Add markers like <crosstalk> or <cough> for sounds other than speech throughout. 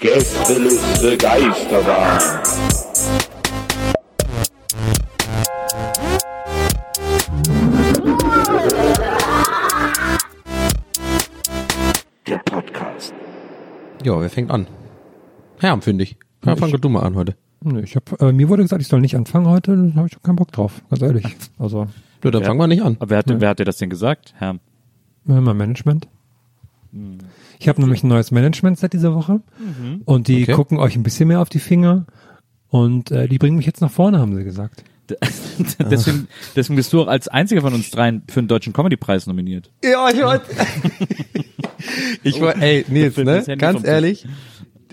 Gästeliste Geisterbahn. Der Podcast. Ja, wer fängt an? Herr, finde ich. Ja, fang du mal an heute. Nö, Ich hab, äh, mir wurde gesagt, ich soll nicht anfangen heute, dann habe ich schon keinen Bock drauf, ganz ehrlich. Also, Nö, dann Ja. fangen wir nicht an. Aber wer hat, wer hat dir das denn gesagt, Herr? äh, mein Management. Ich habe nämlich ein neues Management seit dieser Woche und die Okay. gucken euch ein bisschen mehr auf die Finger und äh, die bringen mich jetzt nach vorne, haben sie gesagt. <laughs> deswegen, deswegen bist du auch als einziger von uns dreien für den Deutschen Comedy-Preis nominiert. Ja, ich <laughs> wollte. ich wollte, ey, Nils, ne? Ganz ehrlich.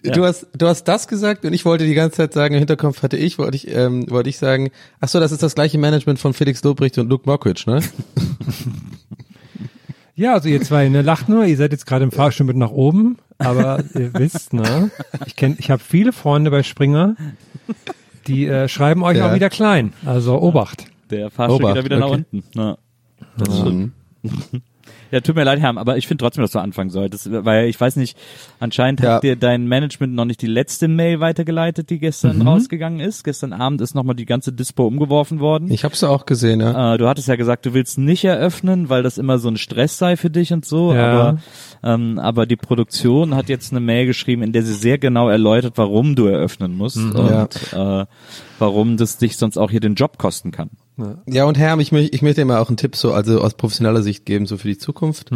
Du hast, du hast das gesagt und ich wollte die ganze Zeit sagen, im Hinterkopf hatte ich, wollte ich, ähm, wollte ich sagen, ach so, das ist das gleiche Management von Felix Lobrecht und Luke Mockridge, ne? <laughs> Ja, also ihr zwei, ne, lacht nur, ihr seid jetzt gerade im Fahrstuhl mit nach oben, aber ihr wisst, ne, ich kenn, ich habe viele Freunde bei Springer, die äh, schreiben euch Ja. auch wieder klein, also Obacht. Der Fahrstuhl Obacht, geht da wieder nach okay. unten. Ja, das stimmt. <laughs> Ja, tut mir leid, Herr, aber ich finde trotzdem, dass du anfangen solltest, weil ich weiß nicht, anscheinend Ja. hat dir dein Management noch nicht die letzte Mail weitergeleitet, die gestern rausgegangen ist. Gestern Abend ist nochmal die ganze Dispo umgeworfen worden. Ich hab's ja auch gesehen, ja. Äh, du hattest ja gesagt, du willst nicht eröffnen, weil das immer so ein Stress sei für dich und so. Ja. Aber, ähm, aber die Produktion hat jetzt eine Mail geschrieben, in der sie sehr genau erläutert, warum du eröffnen musst und äh, warum das dich sonst auch hier den Job kosten kann. Ja, und Herr, ich, möchte- ich möchte dir mal auch einen Tipp so, also aus professioneller Sicht geben, so für die Zukunft.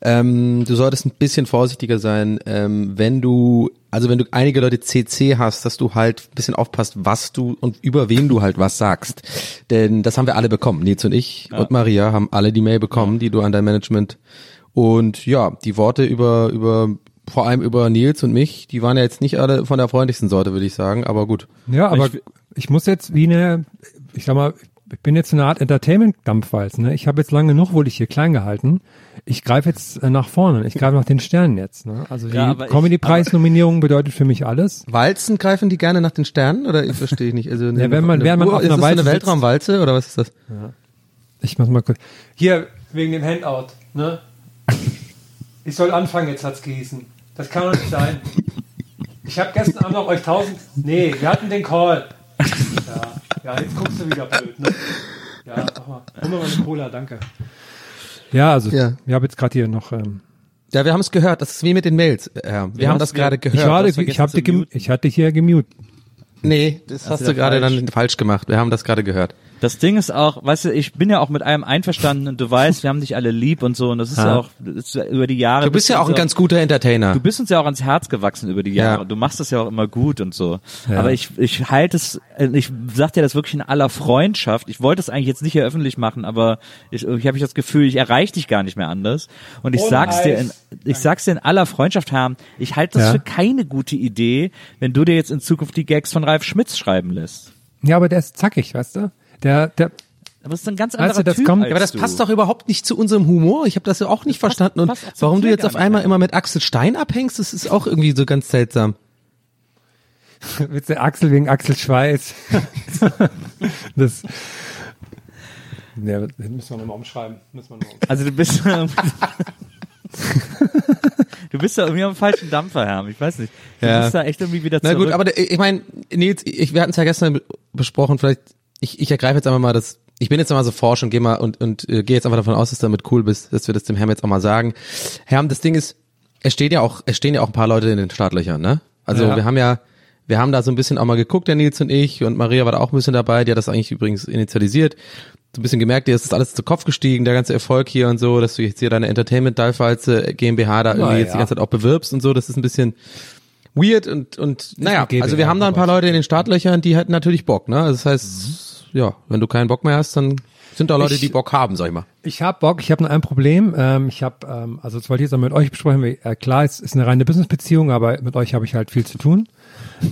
Ähm, du solltest ein bisschen vorsichtiger sein, ähm, wenn du, also wenn du einige Leute CC hast, dass du halt ein bisschen aufpasst, was du und über wen du halt was sagst. Denn das haben wir alle bekommen. Nils und ich und Maria haben alle die Mail bekommen, die du an dein Management und ja, die Worte über, über, vor allem über Nils und mich, die waren ja jetzt nicht alle von der freundlichsten Sorte, würde ich sagen, aber gut. Ja, aber Ich- ich, muss jetzt wie eine, ich sag mal, ich bin jetzt so eine Art Entertainment-Dampfwalz. Ne? Ich habe jetzt lange genug, wurde ich hier klein gehalten. Ich greife jetzt äh, nach vorne. Ich greife nach den Sternen jetzt. Ne? Also die Ja, Comedy-Preis-Nominierung bedeutet für mich alles. Walzen greifen die gerne nach den Sternen oder ich verstehe ich nicht. Also Ja, wenn man- während man auf ist einer das so Walze eine Weltraumwalze oder was ist das? Ich mach mal kurz. Hier, wegen dem Handout. Ne? Ich soll anfangen, jetzt hat's gehießen. Das kann doch nicht sein. Ich habe gestern Abend noch euch tausend. Nee, wir hatten den Call. Ja, ja jetzt guckst du wieder blöd, ne? Ja, mach mal. Hol mal eine Cola, danke. Ja, also Ja. ich habe jetzt gerade hier noch. Ähm, Ja, wir haben es gehört. Das ist wie mit den Mails. Ja, wir Ja, haben das wir- gerade gehört. hast vergessen ich, hab muten. ich hatte hier gemute. nee, das hast du wieder gerade falsch. dann falsch gemacht. Wir haben das gerade gehört. Das Ding ist auch, weißt du, ich bin ja auch mit allem einverstanden und du weißt, wir haben dich alle lieb und so und das ist ja auch ist über die Jahre. Du bist ja auch ein uns ganz guter Entertainer. Du bist uns ja auch ans Herz gewachsen über die Jahre. Ja. Du machst das ja auch immer gut und so. Ja. Aber ich, ich halte es, äh, ich sag dir das wirklich in aller Freundschaft. Ich wollte es eigentlich jetzt nicht hier öffentlich machen, aber ich, ich habe das Gefühl, ich erreiche dich gar nicht mehr anders. Und ich Ohne sag's dir, in, ich sag's dir in aller Freundschaft, Herr, ich halte das Ja. für keine gute Idee, wenn du dir jetzt in Zukunft die Gags von Ralf Schmitz schreiben lässt. Ja, aber der ist zackig, weißt du? Der, der, Aber das ist ein ganz Weißt anderer du, das Typ kommt- Ja, aber das du. passt doch überhaupt nicht zu unserem Humor. Ich habe das ja auch nicht verstanden. Und passt auch zu warum du jetzt auf einmal immer mit Axel Stein abhängst, das ist auch irgendwie so ganz seltsam. <laughs> Witz der Axel wegen Axel Schweiß. <laughs> das. Ja, das müssen wir nochmal umschreiben. Müssen wir noch umschreiben. Also du bist <laughs> Du bist da irgendwie am falschen Dampfer, Herr. Ich weiß nicht. Du Ja. bist da echt irgendwie wieder Na zurück. gut, aber ich meine, Nils, ich, wir hatten es ja gestern be- besprochen, vielleicht, ich, ich ergreife jetzt einfach mal das, ich bin jetzt mal so forsch und geh mal und, und äh, gehe jetzt einfach davon aus, dass du damit cool bist, dass wir das dem Herrn jetzt auch mal sagen. Herr, das Ding ist, es steht ja auch, es stehen ja auch ein paar Leute in den Startlöchern, ne? Also Ja. wir haben ja, wir haben da so ein bisschen auch mal geguckt, der Nils und ich, und Maria war da auch ein bisschen dabei, die hat das eigentlich übrigens initialisiert. So ein bisschen gemerkt, dir ist das alles zu Kopf gestiegen, der ganze Erfolg hier und so, dass du jetzt hier deine Entertainment Dive GmbH da irgendwie Na jetzt die ja. ganze Zeit auch bewirbst und so, das ist ein bisschen weird und, und naja, also wir haben da ein paar Leute in den Startlöchern, die hätten natürlich Bock, ne? Also das heißt, ja, wenn du keinen Bock mehr hast, dann sind da Leute, Ich- die Bock haben, sag ich mal. Ich habe Bock, ich habe nur ein Problem. Ähm, ich habe, ähm, also das wollte ich jetzt mit euch besprechen. weil, Äh, klar, es ist eine reine Business-Beziehung, aber mit euch habe ich halt viel zu tun.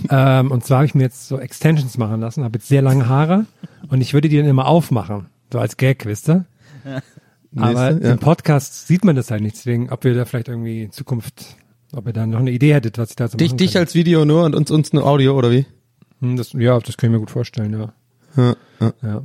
ähm, und zwar habe ich mir jetzt so Extensions machen lassen, habe jetzt sehr lange Haare und ich würde die dann immer aufmachen, so als Gag, wisst ihr? Aber Nächste, ja. im Podcast sieht man das halt nicht, deswegen, ob wir da vielleicht irgendwie in Zukunft, ob ihr da noch eine Idee hättet, was ich da so Dich, machen dich könnte. als Video nur und uns, uns nur Audio, oder wie? Hm, das, ja, das kann ich mir gut vorstellen, ja. Ja, ja. ja.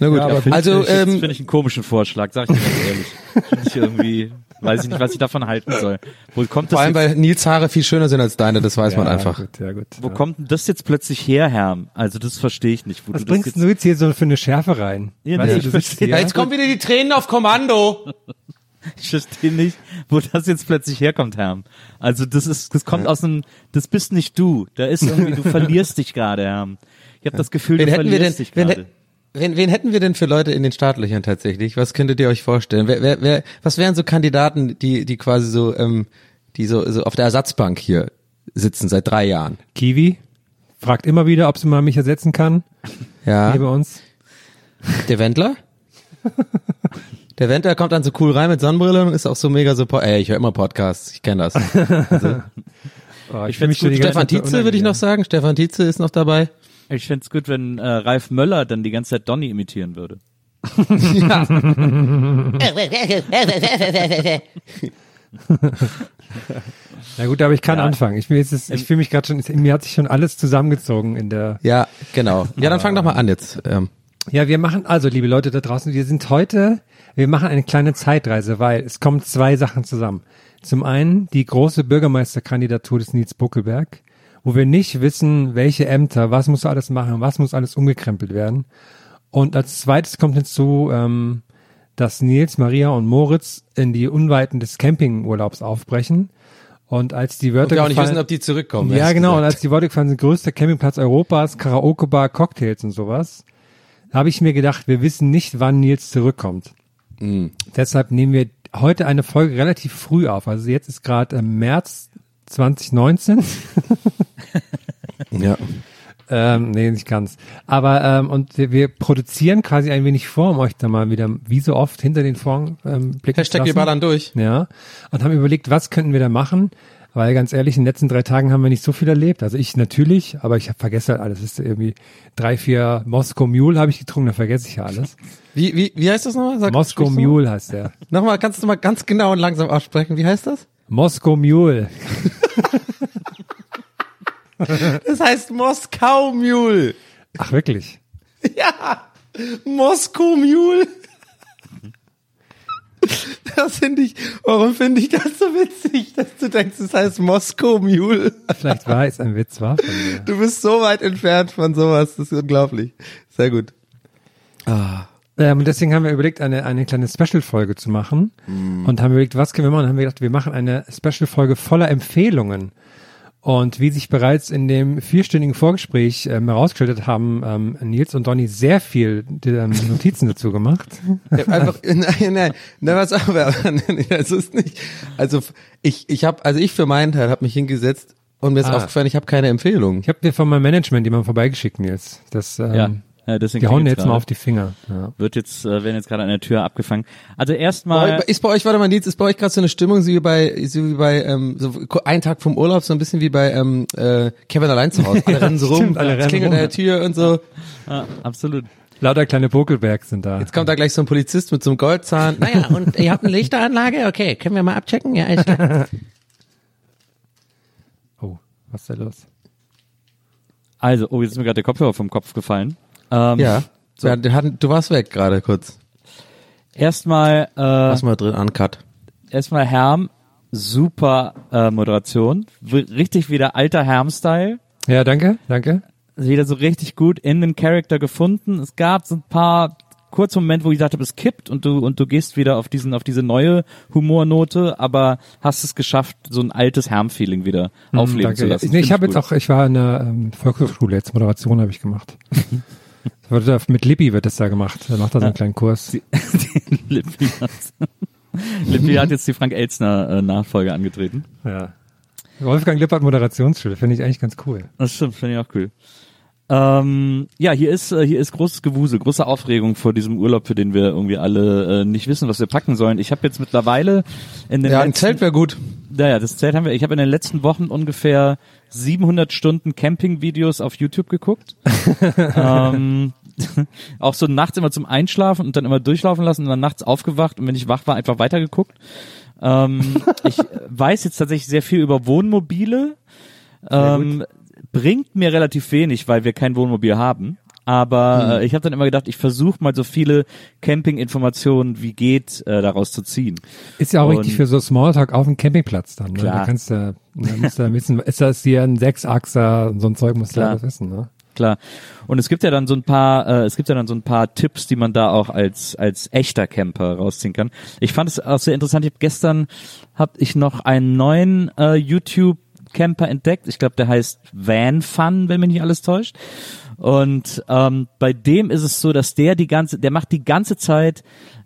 Na gut, Ja, aber Find also ich, das ähm, finde ich einen komischen Vorschlag, sag ich dir ganz ehrlich. Finde ich irgendwie, weiß ich nicht, was ich davon halten soll. Wo kommt vor das allem, jetzt, weil Nils Haare viel schöner sind als deine, das weiß man ja, einfach. Gut, ja, gut. wo ja. kommt denn das jetzt plötzlich her, Herr? Also das verstehe ich nicht. Wo Was du das bringst du jetzt hier so für eine Schärfe rein? Ja, Weißt nee, du, ich verstehe. Ja, jetzt kommen wieder die Tränen auf Kommando. <laughs> Ich verstehe nicht, wo das jetzt plötzlich herkommt, Herr. Also das ist, das kommt aus einem, das bist nicht du. Da ist irgendwie, du <laughs> verlierst dich gerade, Herr. Ich habe das Gefühl, Wen du hätten wir denn, dich wen, gerade. wen, wen hätten wir denn für Leute in den Startlöchern tatsächlich? Was könntet ihr euch vorstellen? Wer, wer, wer, was wären so Kandidaten, die, die quasi so, ähm, die so, so auf der Ersatzbank hier sitzen seit drei Jahren? Kiwi fragt immer wieder, ob sie mal mich ersetzen kann. Ja. Hier bei uns. Der Wendler? Der Wendler kommt dann so cool rein mit Sonnenbrille und ist auch so mega so, ey, ich höre immer Podcasts, ich kenne das. <laughs> Oh, Ich die ganze Stefan Tietze würde ich noch sagen. Stefan Tietze ist noch dabei. Ich fänd's gut, wenn äh, Ralf Möller dann die ganze Zeit Donny imitieren würde. Na gut, aber ich kann Ja. anfangen. Ich, will jetzt, ich fühle mich gerade schon, mir hat sich schon alles zusammengezogen in der. Ja, genau. Ja, dann fang doch mal an jetzt. Ähm, Ja, wir machen, also liebe Leute da draußen, wir sind heute, wir machen eine kleine Zeitreise, weil es kommen zwei Sachen zusammen. Zum einen die große Bürgermeisterkandidatur des Nils Buckelberg, wo wir nicht wissen, welche Ämter, was muss alles machen, was muss alles umgekrempelt werden. Und als zweites kommt hinzu, ähm, dass Nils, Maria und Moritz in die Unweiten des Campingurlaubs aufbrechen. Und als die und Wörter wir auch nicht wissen, ob die zurückkommen. ja, genau. Und gesagt. als die Worte gefallen sind, größter Campingplatz Europas, Karaoke-Bar, Cocktails und sowas, habe ich mir gedacht, wir wissen nicht, wann Nils zurückkommt. Mm. Deshalb nehmen wir heute eine Folge relativ früh auf. Also jetzt ist gerade im März 2019. Ja. ähm, nee, nicht ganz. Aber ähm, und wir, wir produzieren quasi ein wenig vor, um euch da mal wieder, wie so oft, hinter den Vorhang ähm, blicken Hashtag zu wir lassen. ballern durch. Ja, und haben überlegt, was könnten wir da machen? Weil ganz ehrlich, in den letzten drei Tagen haben wir nicht so viel erlebt. Also ich natürlich, aber ich vergesse halt alles. Es ist irgendwie drei, vier Moskau Mule habe ich getrunken, da vergesse ich ja alles. Wie, wie, wie heißt das nochmal? Sag- Moskau Mule heißt der. Nochmal, kannst du mal ganz genau und langsam aussprechen. Wie heißt das? Moskau Mule. Das heißt Moskau Mule. Ach wirklich? Ja, Moskau Mule. Das finde ich, warum finde ich das so witzig, dass du denkst, es heißt Moskau Mule? Vielleicht war es ein Witz, war von mir. Du bist so weit entfernt von sowas, das ist unglaublich. Sehr gut. Ähm, und deswegen haben wir überlegt, eine, eine kleine Special-Folge zu machen. Und haben überlegt, was können wir machen? Und haben wir gedacht, wir machen eine Special-Folge voller Empfehlungen. Und wie sich bereits in dem vierstündigen Vorgespräch ähm, herausgestellt haben ähm, Nils und Donny sehr viel ähm, <laughs> Notizen dazu gemacht. Ich hab einfach, <laughs> nein, nein, nein, was aber, <laughs> nein, das ist nicht. Also ich, ich habe, also ich für meinen Teil habe mich hingesetzt und mir ist Ah. aufgefallen, ich habe keine Empfehlung. Ich habe dir von meinem Management jemand vorbeigeschickt, Nils. Das, ähm, Ja, ja deswegen die hauen jetzt mal gerade. auf die Finger. Ja. Wird jetzt, äh, werden jetzt gerade an der Tür abgefangen. Also erstmal, ist bei euch, warte mal, Nils, ist bei euch gerade so eine Stimmung, so wie bei, so wie bei, ähm, so ein Tag vom Urlaub, so ein bisschen wie bei ähm, äh, Kevin allein zu Hause. Alle rennen so <laughs> rum, stimmt, alle es rennen klingelt rum. an der Tür und so. ja, absolut. Lauter kleine Bokelbergs sind da. Jetzt kommt da gleich so ein Polizist mit so einem Goldzahn. Naja, <laughs> und ihr habt eine Lichteranlage? Okay, können wir mal abchecken? Ja, klar. Oh, was ist da los? Also, oh, jetzt ist mir gerade der Kopfhörer vom Kopf gefallen. Ähm, Ja. ja der hat, du warst weg gerade kurz. Erstmal, äh, Lass mal drin, uncut. erstmal Herm, super äh, Moderation, W richtig wieder alter Herm-Style. Ja, danke, danke. wieder so richtig gut in den Charakter gefunden. Es gab so ein paar kurze Momente, wo ich dachte, es kippt und du und du gehst wieder auf diesen auf diese neue Humornote, aber hast es geschafft, so ein altes Herm-Feeling wieder Hm, aufleben danke. zu lassen. Nee, ich habe jetzt auch, ich war in der ähm, Volkshochschule, jetzt Moderation habe ich gemacht. <laughs> <laughs> Mit Lippi wird das da gemacht. Er macht da so einen kleinen Kurs. Den <laughs> Lippi hat, <laughs> Lippi hat jetzt die Frank Elzner äh, Nachfolge angetreten. Ja. Wolfgang Lippert Moderationsschule, finde ich eigentlich ganz cool. Das stimmt, finde ich auch cool. Ähm, ja, hier ist äh, hier ist großes Gewusel, große Aufregung vor diesem Urlaub, für den wir irgendwie alle äh, nicht wissen, was wir packen sollen. Ich habe jetzt mittlerweile in den Ja, ein Zelt wäre gut. Naja, das Zelt haben wir. Ich habe in den letzten Wochen ungefähr 700 Stunden Camping-Videos auf YouTube geguckt. <laughs> ähm, <laughs> auch so nachts immer zum Einschlafen und dann immer durchlaufen lassen und dann nachts aufgewacht und wenn ich wach war, einfach weitergeguckt. Ähm, <laughs> ich weiß jetzt tatsächlich sehr viel über Wohnmobile. Ähm, bringt mir relativ wenig, weil wir kein Wohnmobil haben. Aber äh, ich habe dann immer gedacht, ich versuche mal so viele Camping-Informationen wie geht äh, daraus zu ziehen. Ist ja auch Und- richtig für so Smalltalk auf dem Campingplatz dann. Ne? Klar. Da kannst du, da <laughs> musst du wissen, ist das hier ein Sechsachser und so ein Zeug musst du alles wissen, ne? Klar. Und es gibt ja dann so ein paar, äh, es gibt ja dann so ein paar Tipps, die man da auch als als echter Camper rausziehen kann. Ich fand es auch sehr interessant. Ich hab gestern habe ich noch einen neuen äh, YouTube Camper entdeckt. Ich glaube, der heißt Van Fun, wenn mich nicht alles täuscht. Und ähm, bei dem ist es so, dass der die ganze, der macht die ganze Zeit,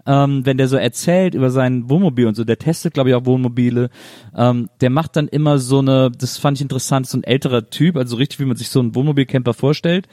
ähm, wenn der so erzählt über sein Wohnmobil und so, der testet, glaube ich, auch Wohnmobile, ähm, der macht dann immer so eine, das fand ich interessant, so ein älterer Typ, also richtig, wie man sich so einen Wohnmobilcamper vorstellt.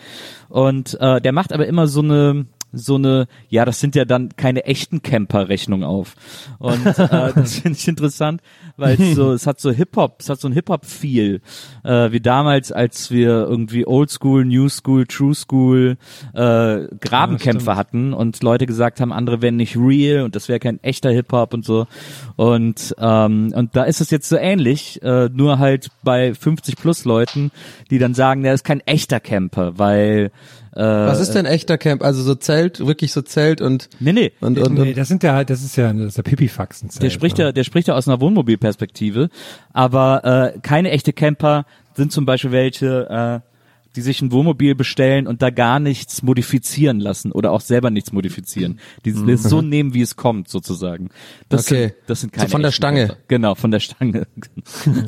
Und äh, der macht aber immer so eine so eine, ja, das sind ja dann keine echten Camper-Rechnung auf. Und äh, <laughs> das finde ich interessant, weil es so, <laughs> es hat so Hip-Hop, es hat so ein Hip-Hop-Feel, äh, wie damals, als wir irgendwie Old School, New School, True School äh, Grabenkämpfe hatten und Leute gesagt haben, andere wären nicht real und das wäre kein echter Hip-Hop und so. Und, ähm, und da ist es jetzt so ähnlich, äh, nur halt bei 50 plus Leuten, die dann sagen, der ist kein echter Camper, weil äh, Was ist denn echter Camp? Also so Zelt, wirklich so Zelt und Nee, nee. und und, Nee, das sind ja, das ist ja, das ist ja Pipifaxen. Der spricht ja, der spricht ja aus einer Wohnmobilperspektive, aber äh, keine echte Camper sind zum Beispiel welche, äh, die sich ein Wohnmobil bestellen und da gar nichts modifizieren lassen oder auch selber nichts modifizieren. Die es so nehmen, wie es kommt, sozusagen. Das Mhm. Okay. sind, das sind So keine von der echten Stange. Camper. Genau, von der Stange.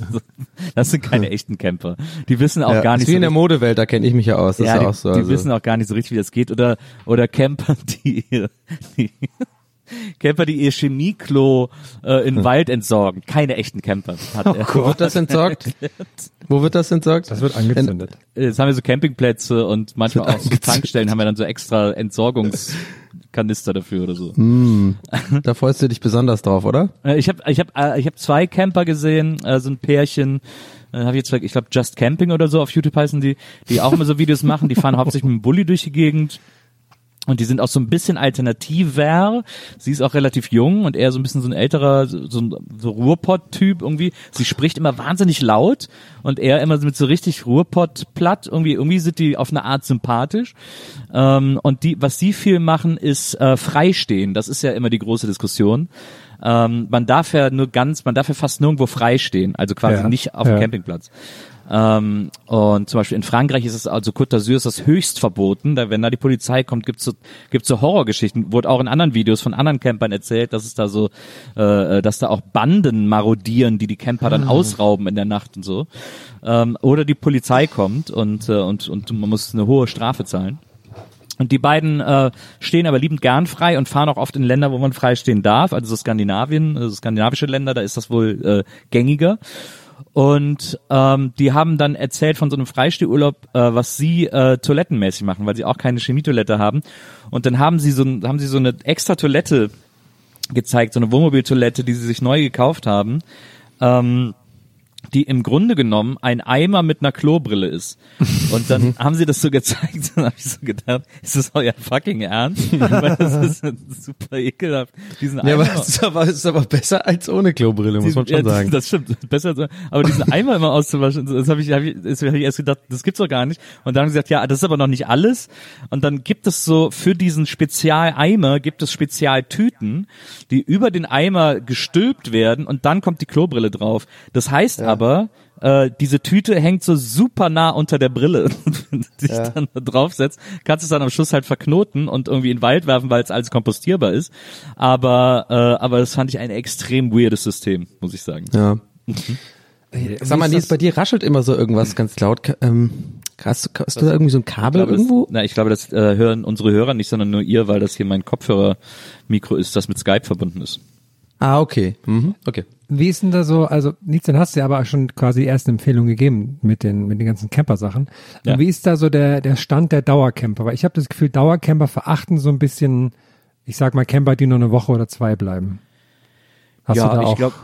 <laughs> das sind keine echten Camper. Die wissen auch ja, gar nicht wie so in der Modewelt, da kenne ich mich ja aus. Das ja, ist die, ja auch so. die also. wissen auch gar nicht so richtig, wie das geht. Oder oder Camper, <laughs> die, die Camper, die ihr Chemieklo äh, Hm. in den Wald entsorgen. Keine echten Camper. Hat er. Wo wird das entsorgt? <laughs> Wo wird das entsorgt? Das wird angezündet. Jetzt haben wir so Campingplätze und manchmal auch so Tankstellen haben wir dann so extra Entsorgungskanister dafür oder so. Da freust du dich besonders drauf, oder? Äh, Ich habe ich hab, äh, ich hab zwei Camper gesehen, äh, so ein Pärchen, äh, habe ich jetzt, ich glaube Just Camping oder so auf YouTube heißen die, die auch immer so Videos machen, die fahren hauptsächlich mit dem Bulli durch die Gegend. Und die sind auch so ein bisschen alternativer. Sie ist auch relativ jung und eher so ein bisschen so ein älterer, so, ein so Ruhrpott-Typ irgendwie. Sie spricht immer wahnsinnig laut und er immer mit so richtig Ruhrpott-platt. Irgendwie, irgendwie sind die auf eine Art sympathisch. Ähm, und die, was sie viel machen, ist äh, freistehen. Das ist ja immer die große Diskussion. Ähm, man darf ja nur ganz, man darf ja fast nirgendwo freistehen. Also quasi Ja, nicht auf dem ja. Campingplatz. Ähm, und zum Beispiel in Frankreich ist es, also Côte d'Azur ist das höchst verboten. Da, wenn da die Polizei kommt, gibt's so, gibt's so Horrorgeschichten. Wurde auch in anderen Videos von anderen Campern erzählt, dass es da so, äh, dass da auch Banden marodieren, die die Camper dann ausrauben in der Nacht und so. Ähm, oder die Polizei kommt und, äh, und, und man muss eine hohe Strafe zahlen. Und die beiden äh, stehen aber liebend gern frei und fahren auch oft in Länder, wo man frei stehen darf. Also so Skandinavien, also skandinavische Länder, da ist das wohl äh, gängiger. Und ähm, die haben dann erzählt von so einem Freistehurlaub, äh, was sie äh, toilettenmäßig machen, weil sie auch keine Chemietoilette haben. Und dann haben sie so, haben sie so eine extra Toilette gezeigt, so eine Wohnmobiltoilette, die sie sich neu gekauft haben. Ähm, die im Grunde genommen ein Eimer mit einer Klobrille ist. Und dann <laughs> haben sie das so gezeigt, dann habe ich so gedacht, ist das euer fucking Ernst? <laughs> Weil das ist super ekelhaft. Diesen Ja, Eimer, aber es ist aber, es ist aber besser als ohne Klobrille, muss man ja, schon das- sagen. Das stimmt, besser so. Aber diesen Eimer immer auszuwaschen, das habe ich, hab ich, das hab ich erst gedacht, das gibt's doch gar nicht. Und dann haben sie gesagt, ja, das ist aber noch nicht alles. Und dann gibt es so für diesen Spezialeimer gibt es Spezialtüten, die über den Eimer gestülpt werden und dann kommt die Klobrille drauf. Das heißt aber, äh, diese Tüte hängt so super nah unter der Brille. <laughs> Wenn du dich Ja. dann da draufsetzt, kannst du es dann am Schluss halt verknoten und irgendwie in den Wald werfen, weil es alles kompostierbar ist. Aber, äh, aber das fand ich ein extrem weirdes System, muss ich sagen. Ja. Wie Sag mal, ist Nils, bei dir raschelt immer so irgendwas ganz laut. Ähm, hast, du, hast du da irgendwie so ein Kabel glaube, irgendwo? Das, na, ich glaube, das äh, hören unsere Hörer nicht, sondern nur ihr, weil das hier mein Kopfhörermikro ist, das mit Skype verbunden ist. Ah, okay. Mhm. Okay. Wie ist denn da so, also Nils, dann hast du ja aber schon quasi die ersten Empfehlungen gegeben mit den, mit den ganzen Camper-Sachen. Ja. Und wie ist da so der, der Stand der Dauercamper? Weil ich habe das Gefühl, Dauercamper verachten so ein bisschen, ich sag mal, Camper, die nur eine Woche oder zwei bleiben. Hast ja, du da ich auch? glaube,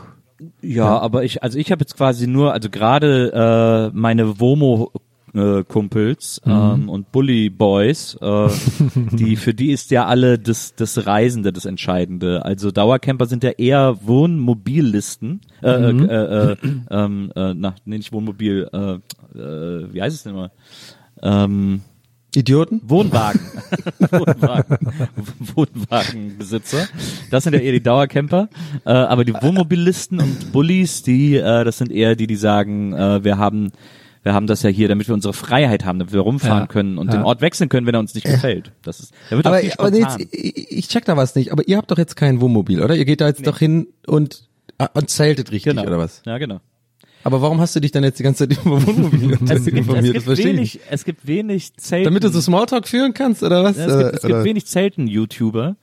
ja, aber ich, also ich habe jetzt quasi nur, also gerade äh, meine Womo äh, Kumpels ähm, und Bully Boys, äh, <laughs> die für die ist ja alle das das Reisende das Entscheidende. Also Dauercamper sind ja eher Wohnmobillisten, äh, äh, äh, ähm, äh, na, nee, nicht Wohnmobil, äh, äh, wie heißt es denn mal? Ähm, Idioten? Wohnwagen. <laughs> Wohnwagen. Wohnwagenbesitzer. Das sind ja eher die Dauercamper. Äh, aber die Wohnmobilisten und Bullies, die, äh, das sind eher die, die sagen, äh, wir haben, wir haben das ja hier, damit wir unsere Freiheit haben, damit wir rumfahren Ja. können und Ja. den Ort wechseln können, wenn er uns nicht gefällt. Das ist, da wird auch Aber, viel aber. Nils, ich, ich check da was nicht. Aber ihr habt doch jetzt kein Wohnmobil, oder? Ihr geht da jetzt doch hin und, ah, und zeltet richtig, genau. oder was? Ja, genau. Aber warum hast du dich dann jetzt die ganze Zeit <laughs> über Wohnmobil Es gibt, es informiert? Das gibt verstehe ich wenig, nicht. es gibt wenig Zelten. Damit du so Smalltalk führen kannst, oder was? Ja, es gibt, es gibt wenig Zelten-YouTuber.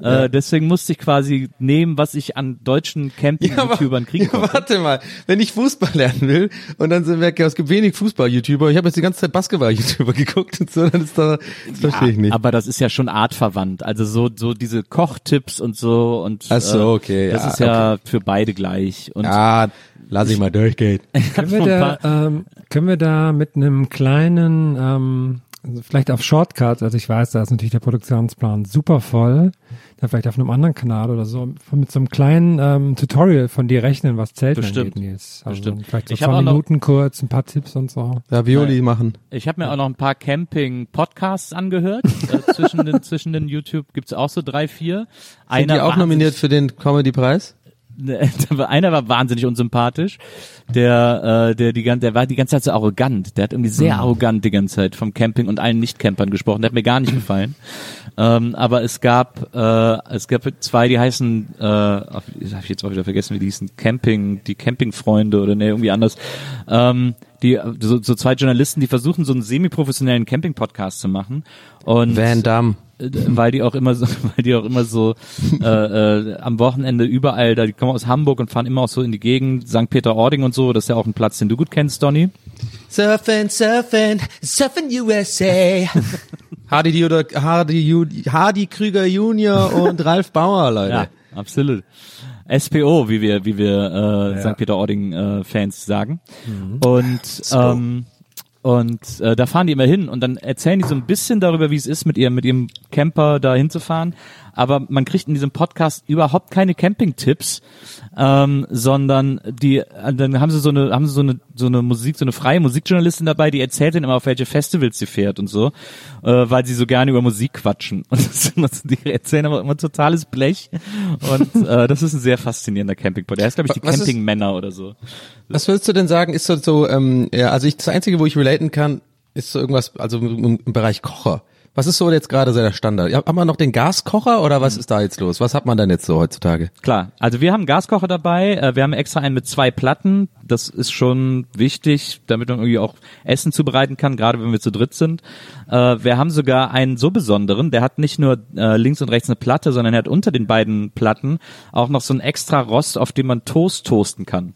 Äh, deswegen musste ich quasi nehmen, was ich an deutschen Camping-YouTubern kriegen ja, konnte. warte mal, wenn ich Fußball lernen will und dann sind wir, es gibt wenig Fußball-YouTuber, ich habe jetzt die ganze Zeit Basketball-YouTuber <laughs> geguckt und so, dann ist da, das verstehe ich nicht. Aber das ist ja schon artverwandt. Also so, so diese Kochtipps und so und Ach so, okay, das ja, ist ja für beide gleich. Und ja, lass ich mal durchgehen. <laughs> Können wir, da, ähm, können wir da mit einem kleinen, ähm, also vielleicht auf Shortcut, also ich weiß, da ist natürlich der Produktionsplan super voll, da vielleicht auf einem anderen Kanal oder so, mit so einem kleinen ähm, Tutorial von dir rechnen, was Zelten Bestimmt. angeht, Nils. Also Bestimmt. Vielleicht so Ich zwei auch noch- Minuten kurz, ein paar Tipps und so. Ravioli machen. ich habe mir auch noch ein paar Camping-Podcasts angehört. <laughs> äh, zwischen den, zwischen den YouTube gibt's auch so drei, vier. Sind die auch nominiert für den Comedy-Preis? <laughs> einer war wahnsinnig unsympathisch, der, äh, der die ganze, der war die ganze Zeit so arrogant. Der hat irgendwie sehr Mhm. arrogant die ganze Zeit vom Camping und allen Nicht-Campern gesprochen. Der hat mir gar nicht gefallen. Ähm, aber es gab, äh, es gab zwei, die heißen, äh, hab ich jetzt auch wieder vergessen, wie die hießen, Camping, die Campingfreunde oder ne, irgendwie anders. Ähm, die, so, so zwei Journalisten, die versuchen so einen semi-professionellen Camping-Podcast zu machen. Und Van Damme. Äh, weil die auch immer so, <laughs> weil die auch immer so äh, äh, am Wochenende überall, da die kommen aus Hamburg und fahren immer auch so in die Gegend, St. Peter-Ording und so, das ist ja auch ein Platz, den du gut kennst, Donny. Surfen, surfen, surfen USA. <laughs> Hardy, Juder, Hardy, Hardy Krüger Junior und Ralf Bauer, <laughs> Leute. Ja, absolut. SPO, wie wir, wie wir äh, St. Peter-Ording äh, Fans sagen. Und ähm, und äh, da fahren die immer hin und dann erzählen die so ein bisschen darüber, wie es ist, mit ihrem mit ihrem Camper da hinzufahren. Aber man kriegt in diesem Podcast überhaupt keine Camping-Tipps, ähm, sondern die äh, dann haben sie so eine haben sie so eine so eine Musik so eine freie Musikjournalistin dabei, die erzählt ihnen immer auf welche Festivals sie fährt und so, äh, weil sie so gerne über Musik quatschen und <laughs> das ist die erzählen aber immer totales Blech und äh, das ist ein sehr faszinierender Campingpod. Der heißt glaube ich die ist- Campingmänner oder so. Was würdest du denn sagen, ist so, so ähm, ja, also ich, das Einzige, wo ich relaten kann, ist so irgendwas, also im, im Bereich Kocher. Was ist so jetzt gerade so der Standard? Haben wir noch den Gaskocher oder was ist da jetzt los? Was hat man denn jetzt so heutzutage? Klar, also wir haben einen Gaskocher dabei, äh, wir haben extra einen mit zwei Platten, das ist schon wichtig, damit man irgendwie auch Essen zubereiten kann, gerade wenn wir zu dritt sind. Äh, wir haben sogar einen so besonderen, der hat nicht nur äh, links und rechts eine Platte, sondern er hat unter den beiden Platten auch noch so ein extra Rost, auf dem man Toast toasten kann.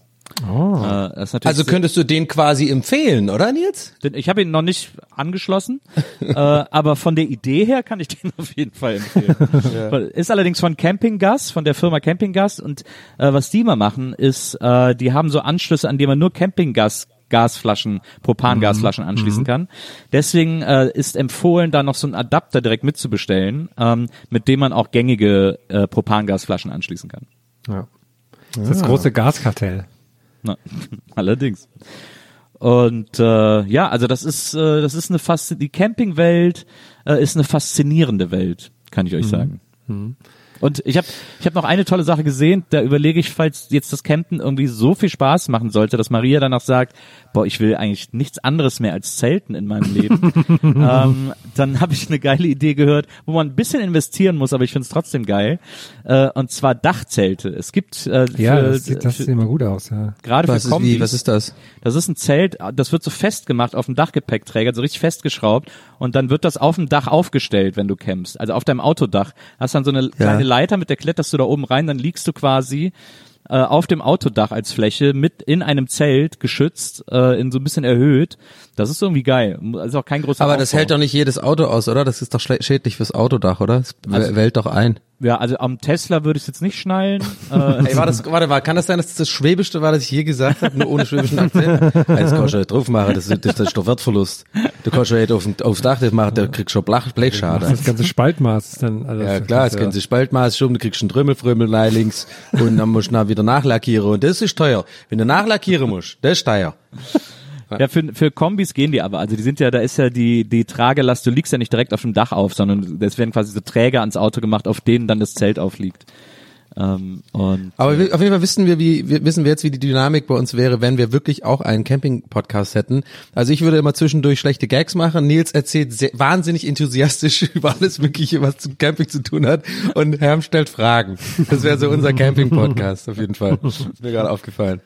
Oh. Äh, das ist natürlich Also könntest du den quasi empfehlen, oder Nils? Den- Ich habe ihn noch nicht angeschlossen, <laughs> äh, aber von der Idee her kann ich den <laughs> auf jeden Fall empfehlen. <laughs> Ist allerdings von Campinggas, von der Firma Campinggas und äh, was die mal machen, ist, äh, die haben so Anschlüsse, an die man nur Campinggas Gasflaschen, Propangasflaschen anschließen kann. Deswegen äh, ist empfohlen, da noch so einen Adapter direkt mitzubestellen, ähm, mit dem man auch gängige äh, Propangasflaschen anschließen kann. Ja. Das ist das große Gaskartell. Na, <laughs> allerdings. Und äh, ja, also das ist äh, das ist eine fast die Campingwelt äh, ist eine faszinierende Welt, kann ich euch sagen. Und ich habe ich hab noch eine tolle Sache gesehen, da überlege ich, falls jetzt das Campen irgendwie so viel Spaß machen sollte, dass Maria danach sagt, boah, ich will eigentlich nichts anderes mehr als Zelten in meinem Leben. <laughs> ähm, dann habe ich eine geile Idee gehört, wo man ein bisschen investieren muss, aber ich finde es trotzdem geil. Äh, und zwar Dachzelte. Es gibt äh, Ja, für, das, sieht- das für, sieht immer gut aus, ja. gerade Was für ist Kombis, wie, was ist das? das ist ein Zelt, das wird so festgemacht auf dem Dachgepäckträger, so richtig festgeschraubt und dann wird das auf dem Dach aufgestellt, wenn du campst. Also auf deinem Autodach. Hast dann so eine kleine Leiter, mit der kletterst du da oben rein, dann liegst du quasi äh, auf dem Autodach als Fläche mit in einem Zelt geschützt, äh, in so ein bisschen erhöht. Das ist irgendwie geil. Also auch kein großer Aber das Aufbau. hält doch nicht jedes Auto aus, oder? Das ist doch schädlich fürs Autodach, oder? Das Also- wählt doch ein. Ja, also am Tesla würde ich jetzt nicht schnallen. Äh, <laughs> Ey, war das, <laughs> warte, war, kann das sein, dass das das Schwäbischste war, das ich je gesagt habe, nur ohne schwäbischen Akzent? <laughs> Das kannst du nicht drauf machen, das, ist- das ist doch Wertverlust. Du kannst ja nicht auf, aufs Dach das machen, da kriegst du schon Blech, Blechschade. Das ganze Spaltmaß ist dann, also Ja das klar, können sie Spaltmaß schon, du kriegst einen Trümmelfrömmel links und dann musst du dann wieder nachlackieren und das ist teuer. Wenn du nachlackieren musst, das ist teuer. Ja, für, für Kombis gehen die aber. Also die sind ja, da ist ja die, die Tragelast, du liegst ja nicht direkt auf dem Dach auf, sondern es werden quasi so Träger ans Auto gemacht, auf denen dann das Zelt aufliegt. Ähm, und Aber wir, auf jeden Fall wissen wir, wie, wir, wissen wir jetzt, wie die Dynamik bei uns wäre, wenn wir wirklich auch einen Camping-Podcast hätten. Also ich würde immer zwischendurch schlechte Gags machen. Nils erzählt sehr, wahnsinnig enthusiastisch <laughs> über alles Mögliche, was zu Camping zu tun hat. Und Herm stellt Fragen. Das wäre so unser <laughs> Camping-Podcast, auf jeden Fall. Ist mir gerade aufgefallen.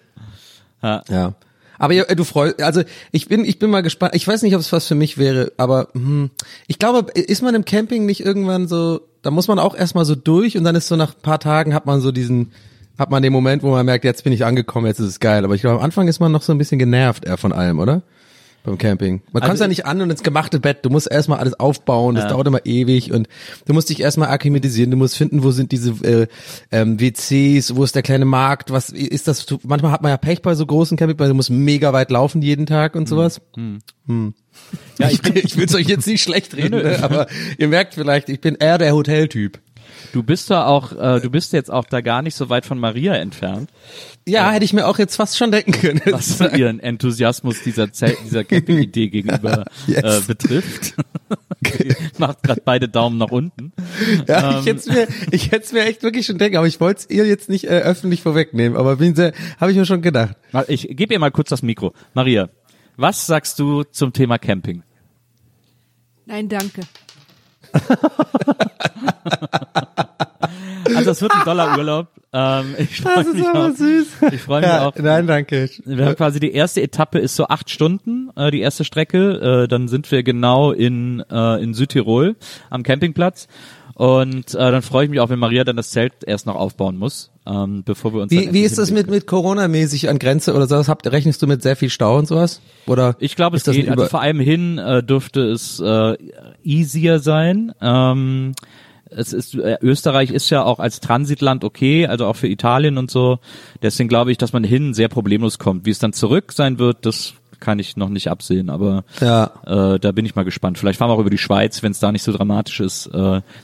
Ja. Ja. Aber ihr, du freust, also ich bin, ich bin mal gespannt. Ich weiß nicht, ob es was für mich wäre, aber hm, ich glaube, ist man im Camping nicht irgendwann so, da muss man auch erstmal so durch und dann ist so nach ein paar Tagen hat man so diesen, hat man den Moment, wo man merkt, jetzt bin ich angekommen, jetzt ist es geil. Aber ich glaube, am Anfang ist man noch so ein bisschen genervt eher von allem, oder? Beim Camping. Man Also kommt ja nicht an und ins gemachte Bett. Du musst erstmal alles aufbauen. Das Ja. dauert immer ewig und du musst dich erstmal akklimatisieren. Du musst finden, wo sind diese äh, ähm, WCs, wo ist der kleine Markt, was ist das? Manchmal hat man ja Pech bei so großen Campingplätzen. Du musst mega weit laufen jeden Tag und sowas. Hm. Ja, ich, <laughs> will- ich will es euch jetzt nicht schlecht reden, ne? aber ihr merkt vielleicht, ich bin eher der Hoteltyp. Du bist da auch, äh, du bist jetzt auch da gar nicht so weit von Maria entfernt, Ja, hätte ich mir auch jetzt fast schon denken können. <laughs> was ihren Enthusiasmus dieser Zelt, dieser Camping-Idee <laughs> gegenüber Yes. äh, betrifft. <laughs> Macht gerade beide Daumen nach unten. Ja, ich Ähm, hätte mir, ich hätte mir echt wirklich schon denken, aber ich wollte es ihr jetzt nicht äh, öffentlich vorwegnehmen, aber bin sehr, habe ich mir schon gedacht. Ich gebe ihr mal kurz das Mikro. Maria, was sagst du zum Thema Camping? Nein, danke. <laughs> Also es wird ein toller Urlaub. Ähm, ich freue mich auch. süß. Ich freue mich auch. Nein, danke. Wir haben quasi die erste Etappe ist so acht Stunden, äh, die erste Strecke. Äh, dann sind wir genau in, äh, in Südtirol am Campingplatz. Und äh, dann freue ich mich auch, wenn Maria dann das Zelt erst noch aufbauen muss, ähm, bevor wir uns. Wie, wie ist das mit, mit Corona-mäßig an Grenze oder sowas? Habt, rechnest du mit sehr viel Stau und sowas? Oder? Ich glaube, es das geht. Also vor allem hin äh, dürfte es äh, easier sein. Ähm, es ist äh, Österreich ist ja auch als Transitland okay, also auch für Italien und so. Deswegen glaube ich, dass man hin sehr problemlos kommt. Wie es dann zurück sein wird, das kann ich noch nicht absehen, aber Ja. äh, da bin ich mal gespannt. Vielleicht fahren wir auch über die Schweiz, wenn es da nicht so dramatisch ist, äh,